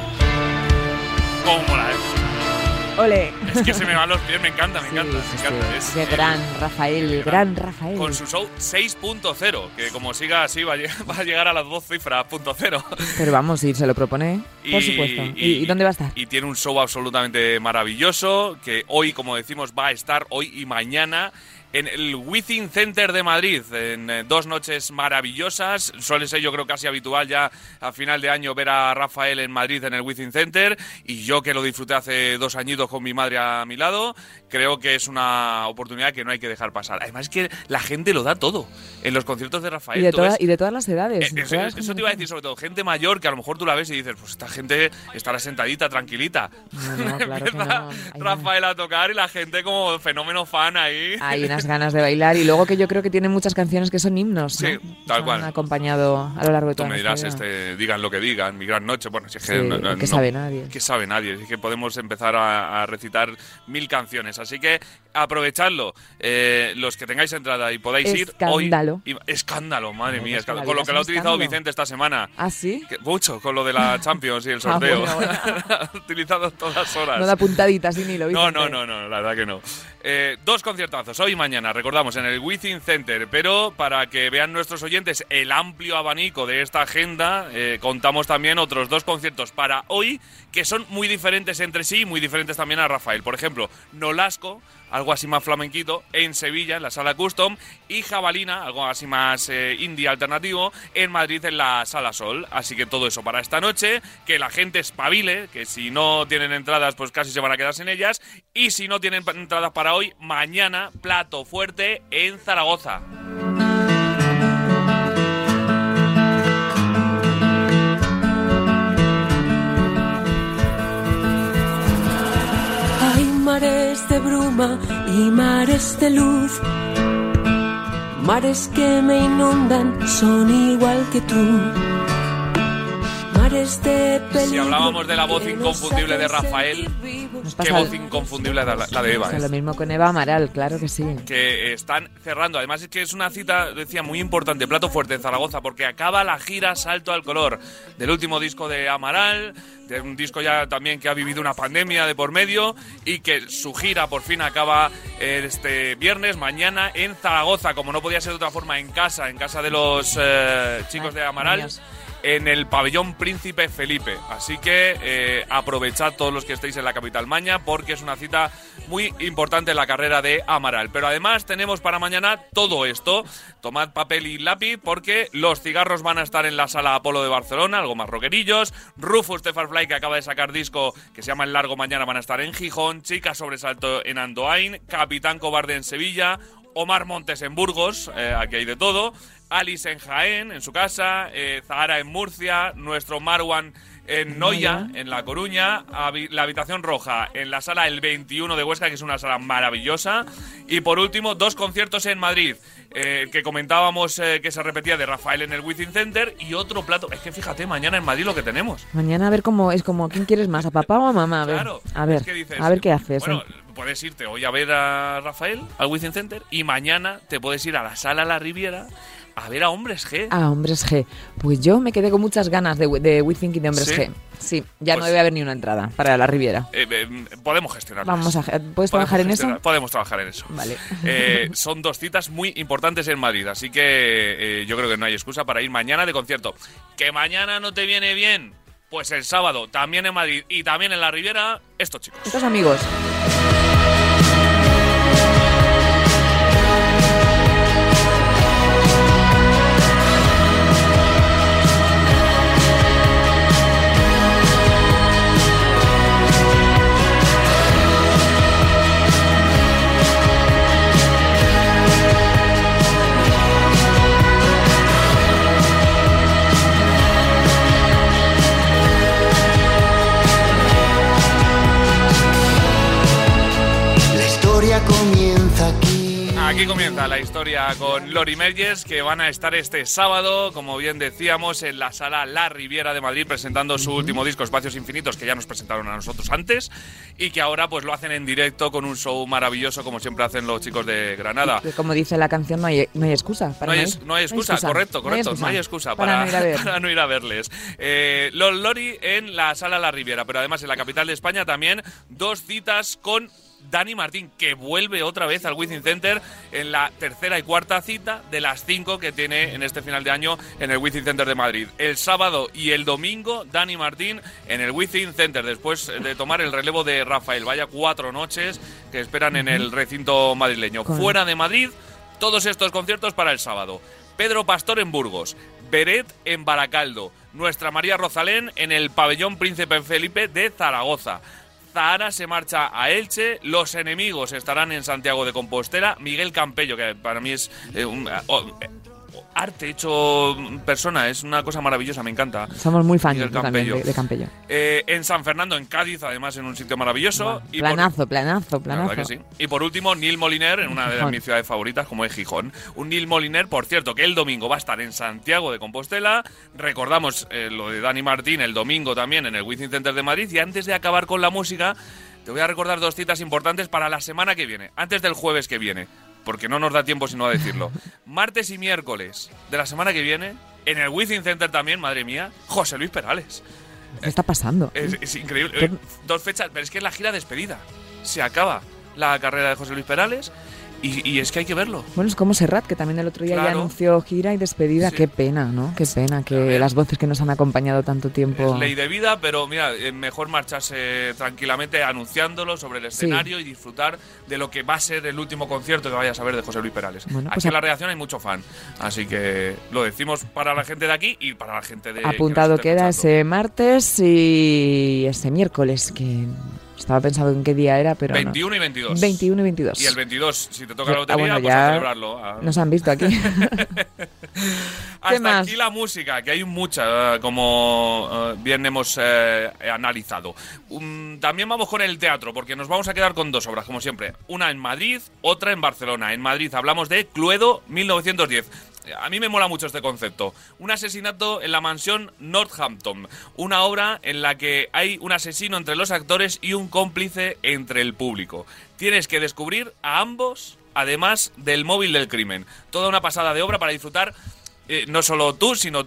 S5: ¿Cómo mola, eh?
S1: Ole.
S5: Es que se me van los pies, me encanta, me
S1: Sí,
S5: encanta,
S1: sí,
S5: me encanta.
S1: sí.
S5: Es
S1: Qué
S5: el-
S1: gran Rafael, gran Rafael.
S5: Con su show 6.0, que como siga así va a, llegar a las dos cifras, punto cero.
S1: Pero vamos, si se lo propone, por supuesto. ¿Y, y dónde va a estar?
S5: Y tiene un show absolutamente maravilloso que hoy, como decimos, va a estar hoy y mañana en el Within Center de Madrid, en eh, dos noches maravillosas. Suele ser, yo creo, casi habitual ya a final de año ver a Rafael en Madrid en el Within Center. Y yo, que lo disfruté hace dos añitos con mi madre a mi lado, creo que es una oportunidad que no hay que dejar pasar. Además, es que la gente lo da todo en los conciertos de Rafael.
S1: Y de,
S5: Tú
S1: toda- y de todas las edades.
S5: eh, Eso, te iba a decir sobre todo, gente mayor que a lo mejor tú la ves y dices, pues esta gente estará sentadita, tranquilita.
S1: No, no, claro que
S5: Empieza
S1: no.
S5: Rafael a tocar y la gente como fenómeno fan ahí.
S1: Hay unas ganas de bailar y luego que yo creo que tiene muchas canciones que son himnos. ¿no?
S5: Sí, tal
S1: Han
S5: cual.
S1: acompañado a lo largo de
S5: Tú
S1: toda
S5: me
S1: nuestra
S5: dirás, este, digan lo que digan, mi gran noche. Bueno, si es que
S1: Sí,
S5: no, no-
S1: ¿qué
S5: no-
S1: sabe nadie?
S5: ¿Qué sabe nadie? Es que podemos empezar a, a recitar mil canciones. Así que aprovechadlo. Eh, los que tengáis entrada y podáis
S1: Escándalo.
S5: ir hoy. y- escándalo, madre mía. escándalo. Con lo que lo ha utilizado
S1: escándalo.
S5: Vicente esta semana.
S1: ¿Ah, sí?
S5: Que- mucho, con lo de la Champions y el
S1: Ah,
S5: sorteo.
S1: bueno, bueno.
S5: Ha utilizado todas horas.
S1: No da puntaditas sin hilo.
S5: No, no, no, no, la verdad que no. Eh, dos conciertazos, hoy y mañana, recordamos, en el Within Center, pero para que vean nuestros oyentes el amplio abanico de esta agenda, eh, contamos también otros dos conciertos para hoy que son muy diferentes entre sí y muy diferentes también a Rafael. Por ejemplo, Nolasco, algo así más flamenquito, en Sevilla, en la sala Custom, y Jabalina, algo así más eh, indie alternativo, en Madrid, en la sala Sol. Así que todo eso para esta noche, que la gente espabile, que si no tienen entradas, pues casi se van a quedar sin ellas, y si no tienen entradas para hoy, mañana, plato fuerte en Zaragoza.
S6: Mares de bruma y mares de luz. Mares que me inundan son igual que tú. Mares de peligro.
S5: Si hablábamos de la voz inconfundible de Rafael, Qué voz inconfundible la, la de Eva. ¿eh?
S1: lo mismo con Eva Amaral, claro que sí.
S5: que están cerrando. Además es que es una cita, decía, muy importante, plato fuerte en Zaragoza, porque acaba la gira Salto al Color del último disco de Amaral, de un disco ya también que ha vivido una pandemia de por medio y que su gira por fin acaba eh, este viernes, mañana en Zaragoza, como no podía ser de otra forma, en casa, en casa de los eh, chicos de Amaral
S1: Niños.
S5: En el pabellón Príncipe Felipe. Así que eh, aprovechad todos los que estéis en la capital maña porque es una cita muy importante en la carrera de Amaral. Pero además tenemos para mañana todo esto. Tomad papel y lápiz porque los cigarros van a estar en la sala Apolo de Barcelona, algo más rockerillos. Rufus Fly que acaba de sacar disco que se llama El Largo Mañana, van a estar en Gijón. Chica Sobresalto en Andoain. Capitán Cobarde en Sevilla. Omar Montes en Burgos, eh, aquí hay de todo. Alice en Jaén, en su casa. eh, Zahara en Murcia. Nuestro Marwan en Noya, en La Coruña. Habi- La Habitación Roja en la sala El 21 de Huesca, que es una sala maravillosa. Y por último, dos conciertos en Madrid. eh, que comentábamos eh, que se repetía de Rafael en el Within Center. Y otro plato. Es que fíjate, mañana en Madrid lo que tenemos.
S1: Mañana a ver cómo es como quién quieres más, a papá o a mamá, a ver.
S5: Claro.
S1: a ver,
S5: dices,
S1: a ver qué haces.
S5: Bueno,
S1: ¿eh?
S5: puedes irte hoy a ver a Rafael al Within Center y mañana te puedes ir a la sala La Riviera a ver a Hombres G.
S1: Ah, Hombres G. Pues yo me quedé con muchas ganas de, de We Think y de Hombres
S5: ¿Sí?
S1: G. Sí, ya no
S5: Pues-
S1: debe haber ni una entrada para la Riviera.
S5: Eh, eh, podemos gestionarlo.
S1: Vamos a, ¿Puedes trabajar en eso?
S5: Podemos trabajar en eso.
S1: Vale.
S5: Eh, son dos citas muy importantes en Madrid, así que eh, yo creo que no hay excusa para ir mañana de concierto. Que mañana no te viene bien, pues el sábado también en Madrid y también en la Riviera, estos chicos.
S1: Estos amigos.
S7: Aquí
S5: comienza la historia con Lori Merges, que van a estar este sábado, como bien decíamos, en la sala La Riviera de Madrid presentando su último disco, Espacios Infinitos, que ya nos presentaron a nosotros antes, y que ahora pues lo hacen en directo con un show maravilloso, como siempre hacen los chicos de Granada.
S1: Como dice la canción, no hay, no hay excusa. Para
S5: No hay, no hay excusa, correcto, correcto. No hay excusa
S1: para,
S5: para,
S1: no ir a ver.
S5: para no ir a verles. Eh, los Lori en la Sala La Riviera, pero además en la capital de España también dos citas con Dani Martín, que vuelve otra vez al Wizzing Center en la tercera y cuarta cita de las cinco que tiene en este final de año en el Wizzing Center de Madrid. El sábado y el domingo, Dani Martín en el Wizzing Center, después de tomar el relevo de Rafael. Vaya cuatro noches que esperan en el recinto madrileño. Fuera de Madrid, todos estos conciertos para el sábado. Pedro Pastor en Burgos, Beret en Baracaldo, Nuestra María Rosalén en el Pabellón Príncipe Felipe de Zaragoza. Zahara se marcha a Elche, los enemigos estarán en Santiago de Compostela, Miguel Campello, que para mí es eh, un oh, eh, arte hecho persona, es una cosa maravillosa, me encanta.
S1: Somos muy fans
S5: Campello.
S1: de, de Campello.
S5: Eh, en San Fernando, en Cádiz, además en un sitio maravilloso. y por-
S1: planazo, planazo,
S5: la
S1: planazo.
S5: verdad que sí. Y por último, Neil Moliner, en una de mis ciudades favoritas, como es Gijón. Un Neil Moliner, por cierto, que el domingo va a estar en Santiago de Compostela. Recordamos eh, lo de Dani Martín el domingo también en el Wizzing Center de Madrid. Y antes de acabar con la música, te voy a recordar dos citas importantes para la semana que viene, antes del jueves que viene, porque no nos da tiempo sino a decirlo. Martes y miércoles de la semana que viene, en el Wizzing Center también, madre mía, José Luis Perales.
S1: ¿Qué está pasando?
S5: Es, es increíble.
S1: ¿Qué?
S5: Dos fechas, pero es que es la gira despedida. Se acaba la carrera de José Luis Perales y, y es que hay que verlo.
S1: Bueno, es como Serrat, que también el otro día ya
S5: Claro.
S1: anunció gira y despedida.
S5: Sí.
S1: Qué pena, ¿no? Qué pena que las voces que nos han acompañado tanto tiempo.
S5: Es ley de vida, pero mira, es mejor marcharse tranquilamente anunciándolo sobre el escenario y disfrutar de lo que va a ser el último concierto que vayas a ver de José Luis Perales.
S1: Bueno, pues
S5: Aquí en
S1: a-
S5: la redacción hay mucho fan, así que lo decimos para la gente de aquí y para la gente de que
S1: Apuntado
S5: esté
S1: queda
S5: escuchando.
S1: ese martes y ese miércoles, que estaba pensado en qué día era, pero. no.
S5: 21 y 22.
S1: 21 y 22.
S5: Y el 22, si te toca la
S1: ah,
S5: lotería,
S1: bueno,
S5: pues
S1: ya
S5: a celebrarlo.
S1: Nos han visto aquí.
S5: Hasta
S1: más?
S5: aquí la música, que hay mucha, eh, como eh, bien hemos eh, analizado. Um, también vamos con el teatro, porque nos vamos a quedar con dos obras, como siempre. Una en Madrid, otra en Barcelona. En Madrid hablamos de Cluedo 1910. A mí me mola mucho este concepto. Un asesinato en la mansión Northampton. Una obra en la que hay un asesino entre los actores y un cómplice entre el público. Tienes que descubrir a ambos, además del móvil del crimen. Toda una pasada de obra para disfrutar eh, no solo tú, sino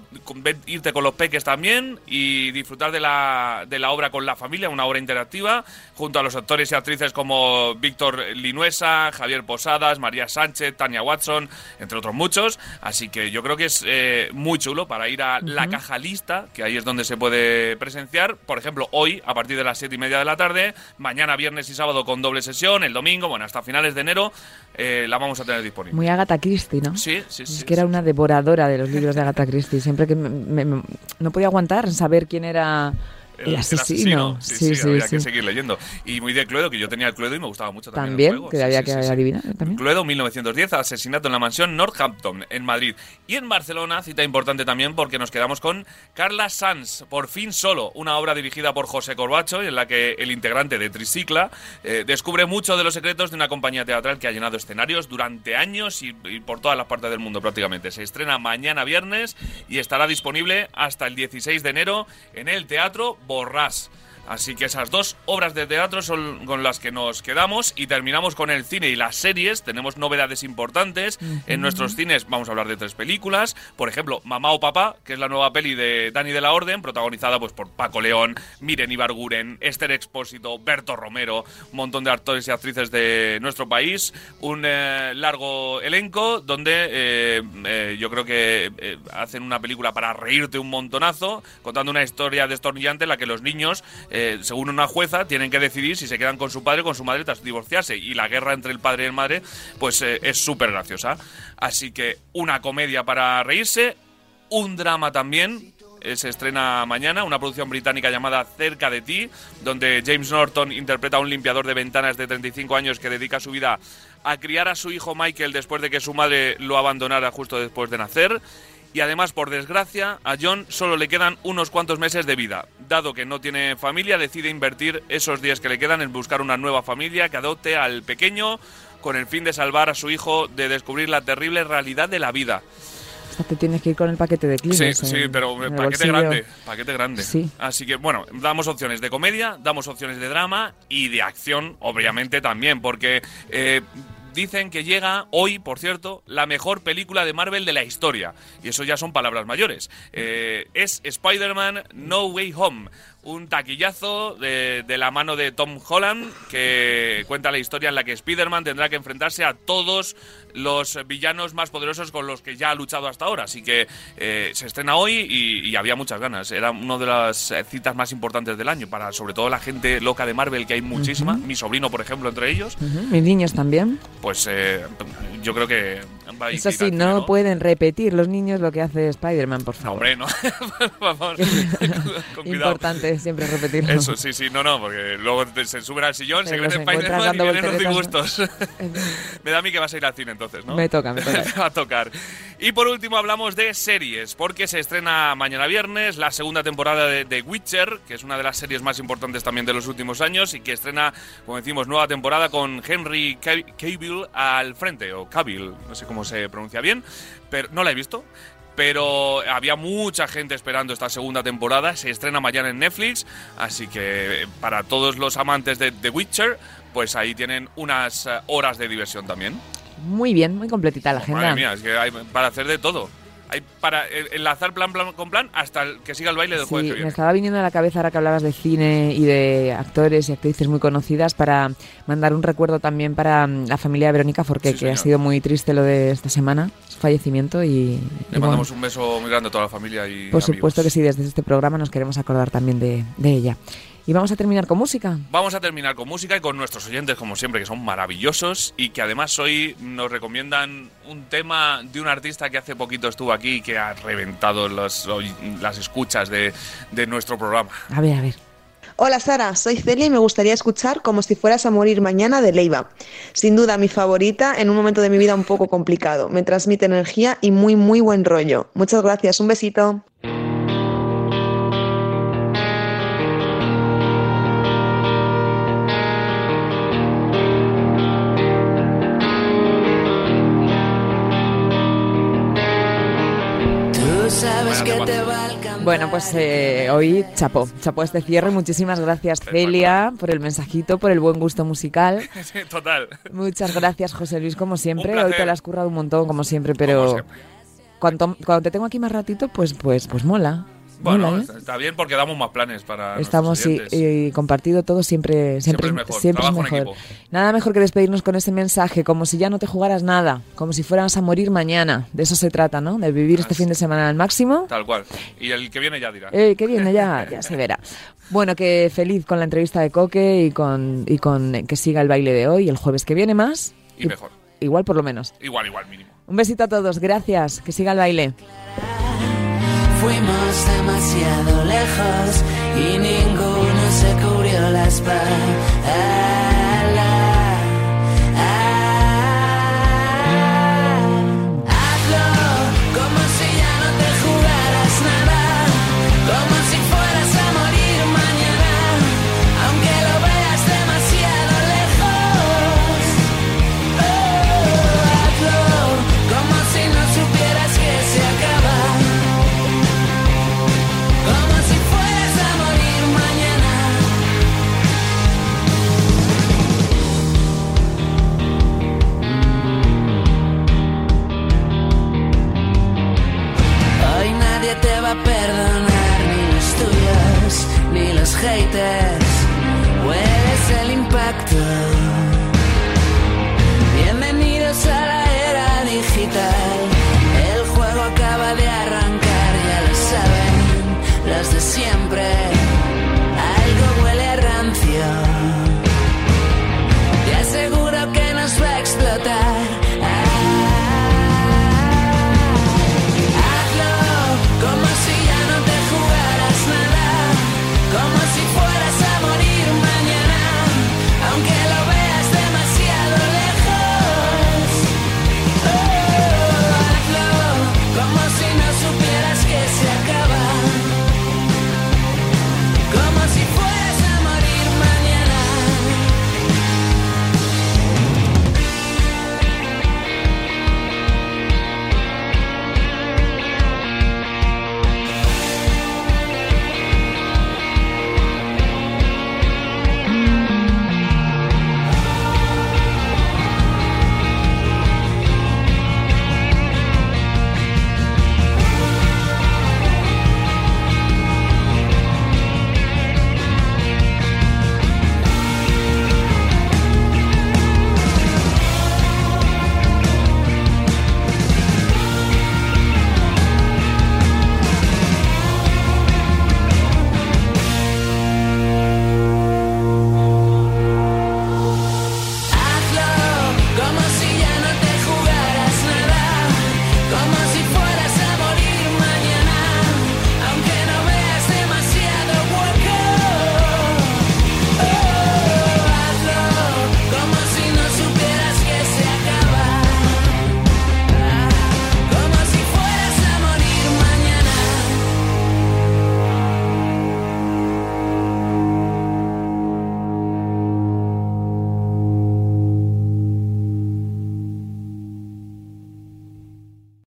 S5: irte con los peques también y disfrutar de la, de la obra con la familia, una obra interactiva, junto a los actores y actrices como Víctor Linuesa, Javier Posadas, María Sánchez, Tania Watson, entre otros muchos. Así que yo creo que es eh, muy chulo para ir a la caja lista, que ahí es donde se puede presenciar. Por ejemplo, hoy, a partir de las siete y media de la tarde, mañana, viernes y sábado con doble sesión, el domingo, bueno, hasta finales de enero, eh, la vamos a tener disponible.
S1: Muy Agatha Christie, ¿no?
S5: Sí, sí, sí.
S1: Es que era
S5: sí.
S1: una devoradora de los libros de Agatha Christie. Siempre que me- me- me- no podía aguantar saber quién era el, asesino.
S5: Sí, sí, había que seguir leyendo. Y muy de Cluedo, que yo tenía el Cluedo y me gustaba mucho también. el
S1: También,
S5: juego.
S1: que
S5: Sí,
S1: había
S5: sí,
S1: que
S5: sí, sí.
S1: adivinar también.
S5: Cluedo 1910, asesinato en la mansión Northampton, en Madrid. Y en Barcelona, cita importante también porque nos quedamos con Carla Sanz, por fin solo, una obra dirigida por José Corbacho, en la que el integrante de Tricicla eh, descubre mucho de los secretos de una compañía teatral que ha llenado escenarios durante años y, y por todas las partes del mundo prácticamente. Se estrena mañana viernes y estará disponible hasta el 16 de enero en el Teatro Borrás. Así que esas dos obras de teatro son con las que nos quedamos y terminamos con el cine y las series. Tenemos novedades importantes. En nuestros cines vamos a hablar de tres películas. Por ejemplo, Mamá o Papá, que es la nueva peli de Dani de la Orden, protagonizada pues, por Paco León, Miren Ibarguren, Esther Expósito, Berto Romero, un montón de actores y actrices de nuestro país. Un eh, largo elenco donde eh, eh, yo creo que hacen una película para reírte un montonazo, contando una historia destornillante en la que los niños, eh, según una jueza, tienen que decidir si se quedan con su padre o con su madre tras divorciarse. Y la guerra entre el padre y el madre, pues eh, es súper graciosa. Así que una comedia para reírse, un drama también. eh, Se estrena mañana una producción británica llamada Cerca de ti, donde James Norton interpreta a un limpiador de ventanas de 35 años que dedica su vida a criar a su hijo Michael después de que su madre lo abandonara justo después de nacer. Y además, por desgracia, a John solo le quedan unos cuantos meses de vida. Dado que no tiene familia, decide invertir esos días que le quedan en buscar una nueva familia que adopte al pequeño con el fin de salvar a su hijo de descubrir la terrible realidad de la vida.
S1: Te tienes que ir con el paquete de
S5: Sí,
S1: Kleenex
S5: sí,
S1: en-
S5: pero
S1: en el
S5: paquete
S1: bolsillo.
S5: grande, paquete grande.
S1: Sí.
S5: Así que bueno, damos opciones de comedia, damos opciones de drama y de acción, obviamente también, porque eh, dicen que llega hoy, por cierto, la mejor película de Marvel de la historia. Y eso ya son palabras mayores. Eh, es Spider-Man No Way Home. Un taquillazo de, de la mano de Tom Holland que cuenta la historia en la que Spider-Man tendrá que enfrentarse a todos los villanos más poderosos con los que ya ha luchado hasta ahora. Así que eh, se estrena hoy y, y había muchas ganas. Era una de las eh, citas más importantes del año para sobre todo la gente loca de Marvel, que hay muchísima. Mi sobrino, por ejemplo, entre ellos.
S1: Mis niños también.
S5: Pues eh, yo creo que va
S1: Eso sí,
S5: cine,
S1: no pueden repetir los niños lo que hace Spider-Man, por
S5: No,
S1: favor.
S5: hombre, no. Vamos, con cuidado.
S1: Importante siempre repetirlo.
S5: Eso, sí, sí, no, no, porque luego te- se suben al sillón,
S1: Pero
S5: se creen Spider-Man y vienen los disgustos. me da a mí que vas a ir al cine entonces, ¿no?
S1: Me toca, me toca.
S5: Va a tocar. Y por último hablamos de series, porque se estrena mañana viernes la segunda temporada de The Witcher, que es una de las series más importantes también de los últimos años y que estrena, como decimos, nueva temporada con Henry Cav- Cavill al frente, o Cavill, no sé cómo se pronuncia bien, pero no la he visto. Pero había mucha gente esperando esta segunda temporada. Se estrena mañana en Netflix. Así que eh, para todos los amantes de The Witcher, pues ahí tienen unas eh, horas de diversión también.
S1: Muy bien, muy completita la agenda.
S5: Madre mía, es que hay para hacer de todo. Hay para eh, enlazar plan, plan con plan hasta que siga el baile del
S1: Sí,
S5: jueves que
S1: me estaba viniendo a la cabeza ahora que hablabas de cine y de actores y actrices muy conocidas para mandar un recuerdo también para mm, la familia de Verónica Forqué,
S5: Sí,
S1: que
S5: señor.
S1: ha sido muy triste lo de esta semana, su fallecimiento y, y
S5: Le
S1: bueno,
S5: mandamos un beso muy grande a toda la familia y
S1: por
S5: amigos.
S1: supuesto que sí, desde este programa nos queremos acordar también de, de ella. Y vamos a terminar con música.
S5: Vamos a terminar con música y con nuestros oyentes, como siempre, que son maravillosos y que además hoy nos recomiendan un tema de un artista que hace poquito estuvo aquí y que ha reventado los- las escuchas de, de nuestro programa.
S1: A ver, a ver.
S8: Hola Sara, soy Celia y me gustaría escuchar Como si fueras a morir mañana de Leiva. Sin duda mi favorita en un momento de mi vida un poco complicado. Me transmite energía y muy muy buen rollo. Muchas gracias, un besito.
S1: Bueno, pues eh, hoy chapó, chapó este cierre. Muchísimas gracias Celia por el mensajito, por el buen gusto musical.
S5: Sí, Total.
S1: Muchas gracias José Luis, como siempre. Hoy te la has currado un montón, como siempre, pero
S5: Como siempre.
S1: cuando te tengo aquí más ratito, pues, pues, pues mola.
S5: Bueno,
S1: ¿eh?
S5: está- bien porque damos más planes para
S1: Estamos
S5: oyentes.
S1: y compartido todo siempre, siempre,
S5: Siempre es mejor,
S1: siempre es mejor. Nada mejor que despedirnos con ese mensaje, como si ya no te jugaras nada, como si fueras a morir mañana. De eso se trata, ¿no? De vivir este
S5: Así.
S1: fin de semana al máximo.
S5: Tal cual. Y el que viene ya dirá.
S1: Eh, qué bien, ya, ya se verá. Bueno, que feliz con la entrevista de Coque y con, y con que siga el baile de hoy, el jueves que viene más.
S5: Y mejor.
S1: Igual por lo menos.
S5: Igual, igual, mínimo.
S1: Un besito a todos, gracias, que siga el baile.
S3: Fuimos demasiado lejos y ninguno se cubrió la espalda. Hoy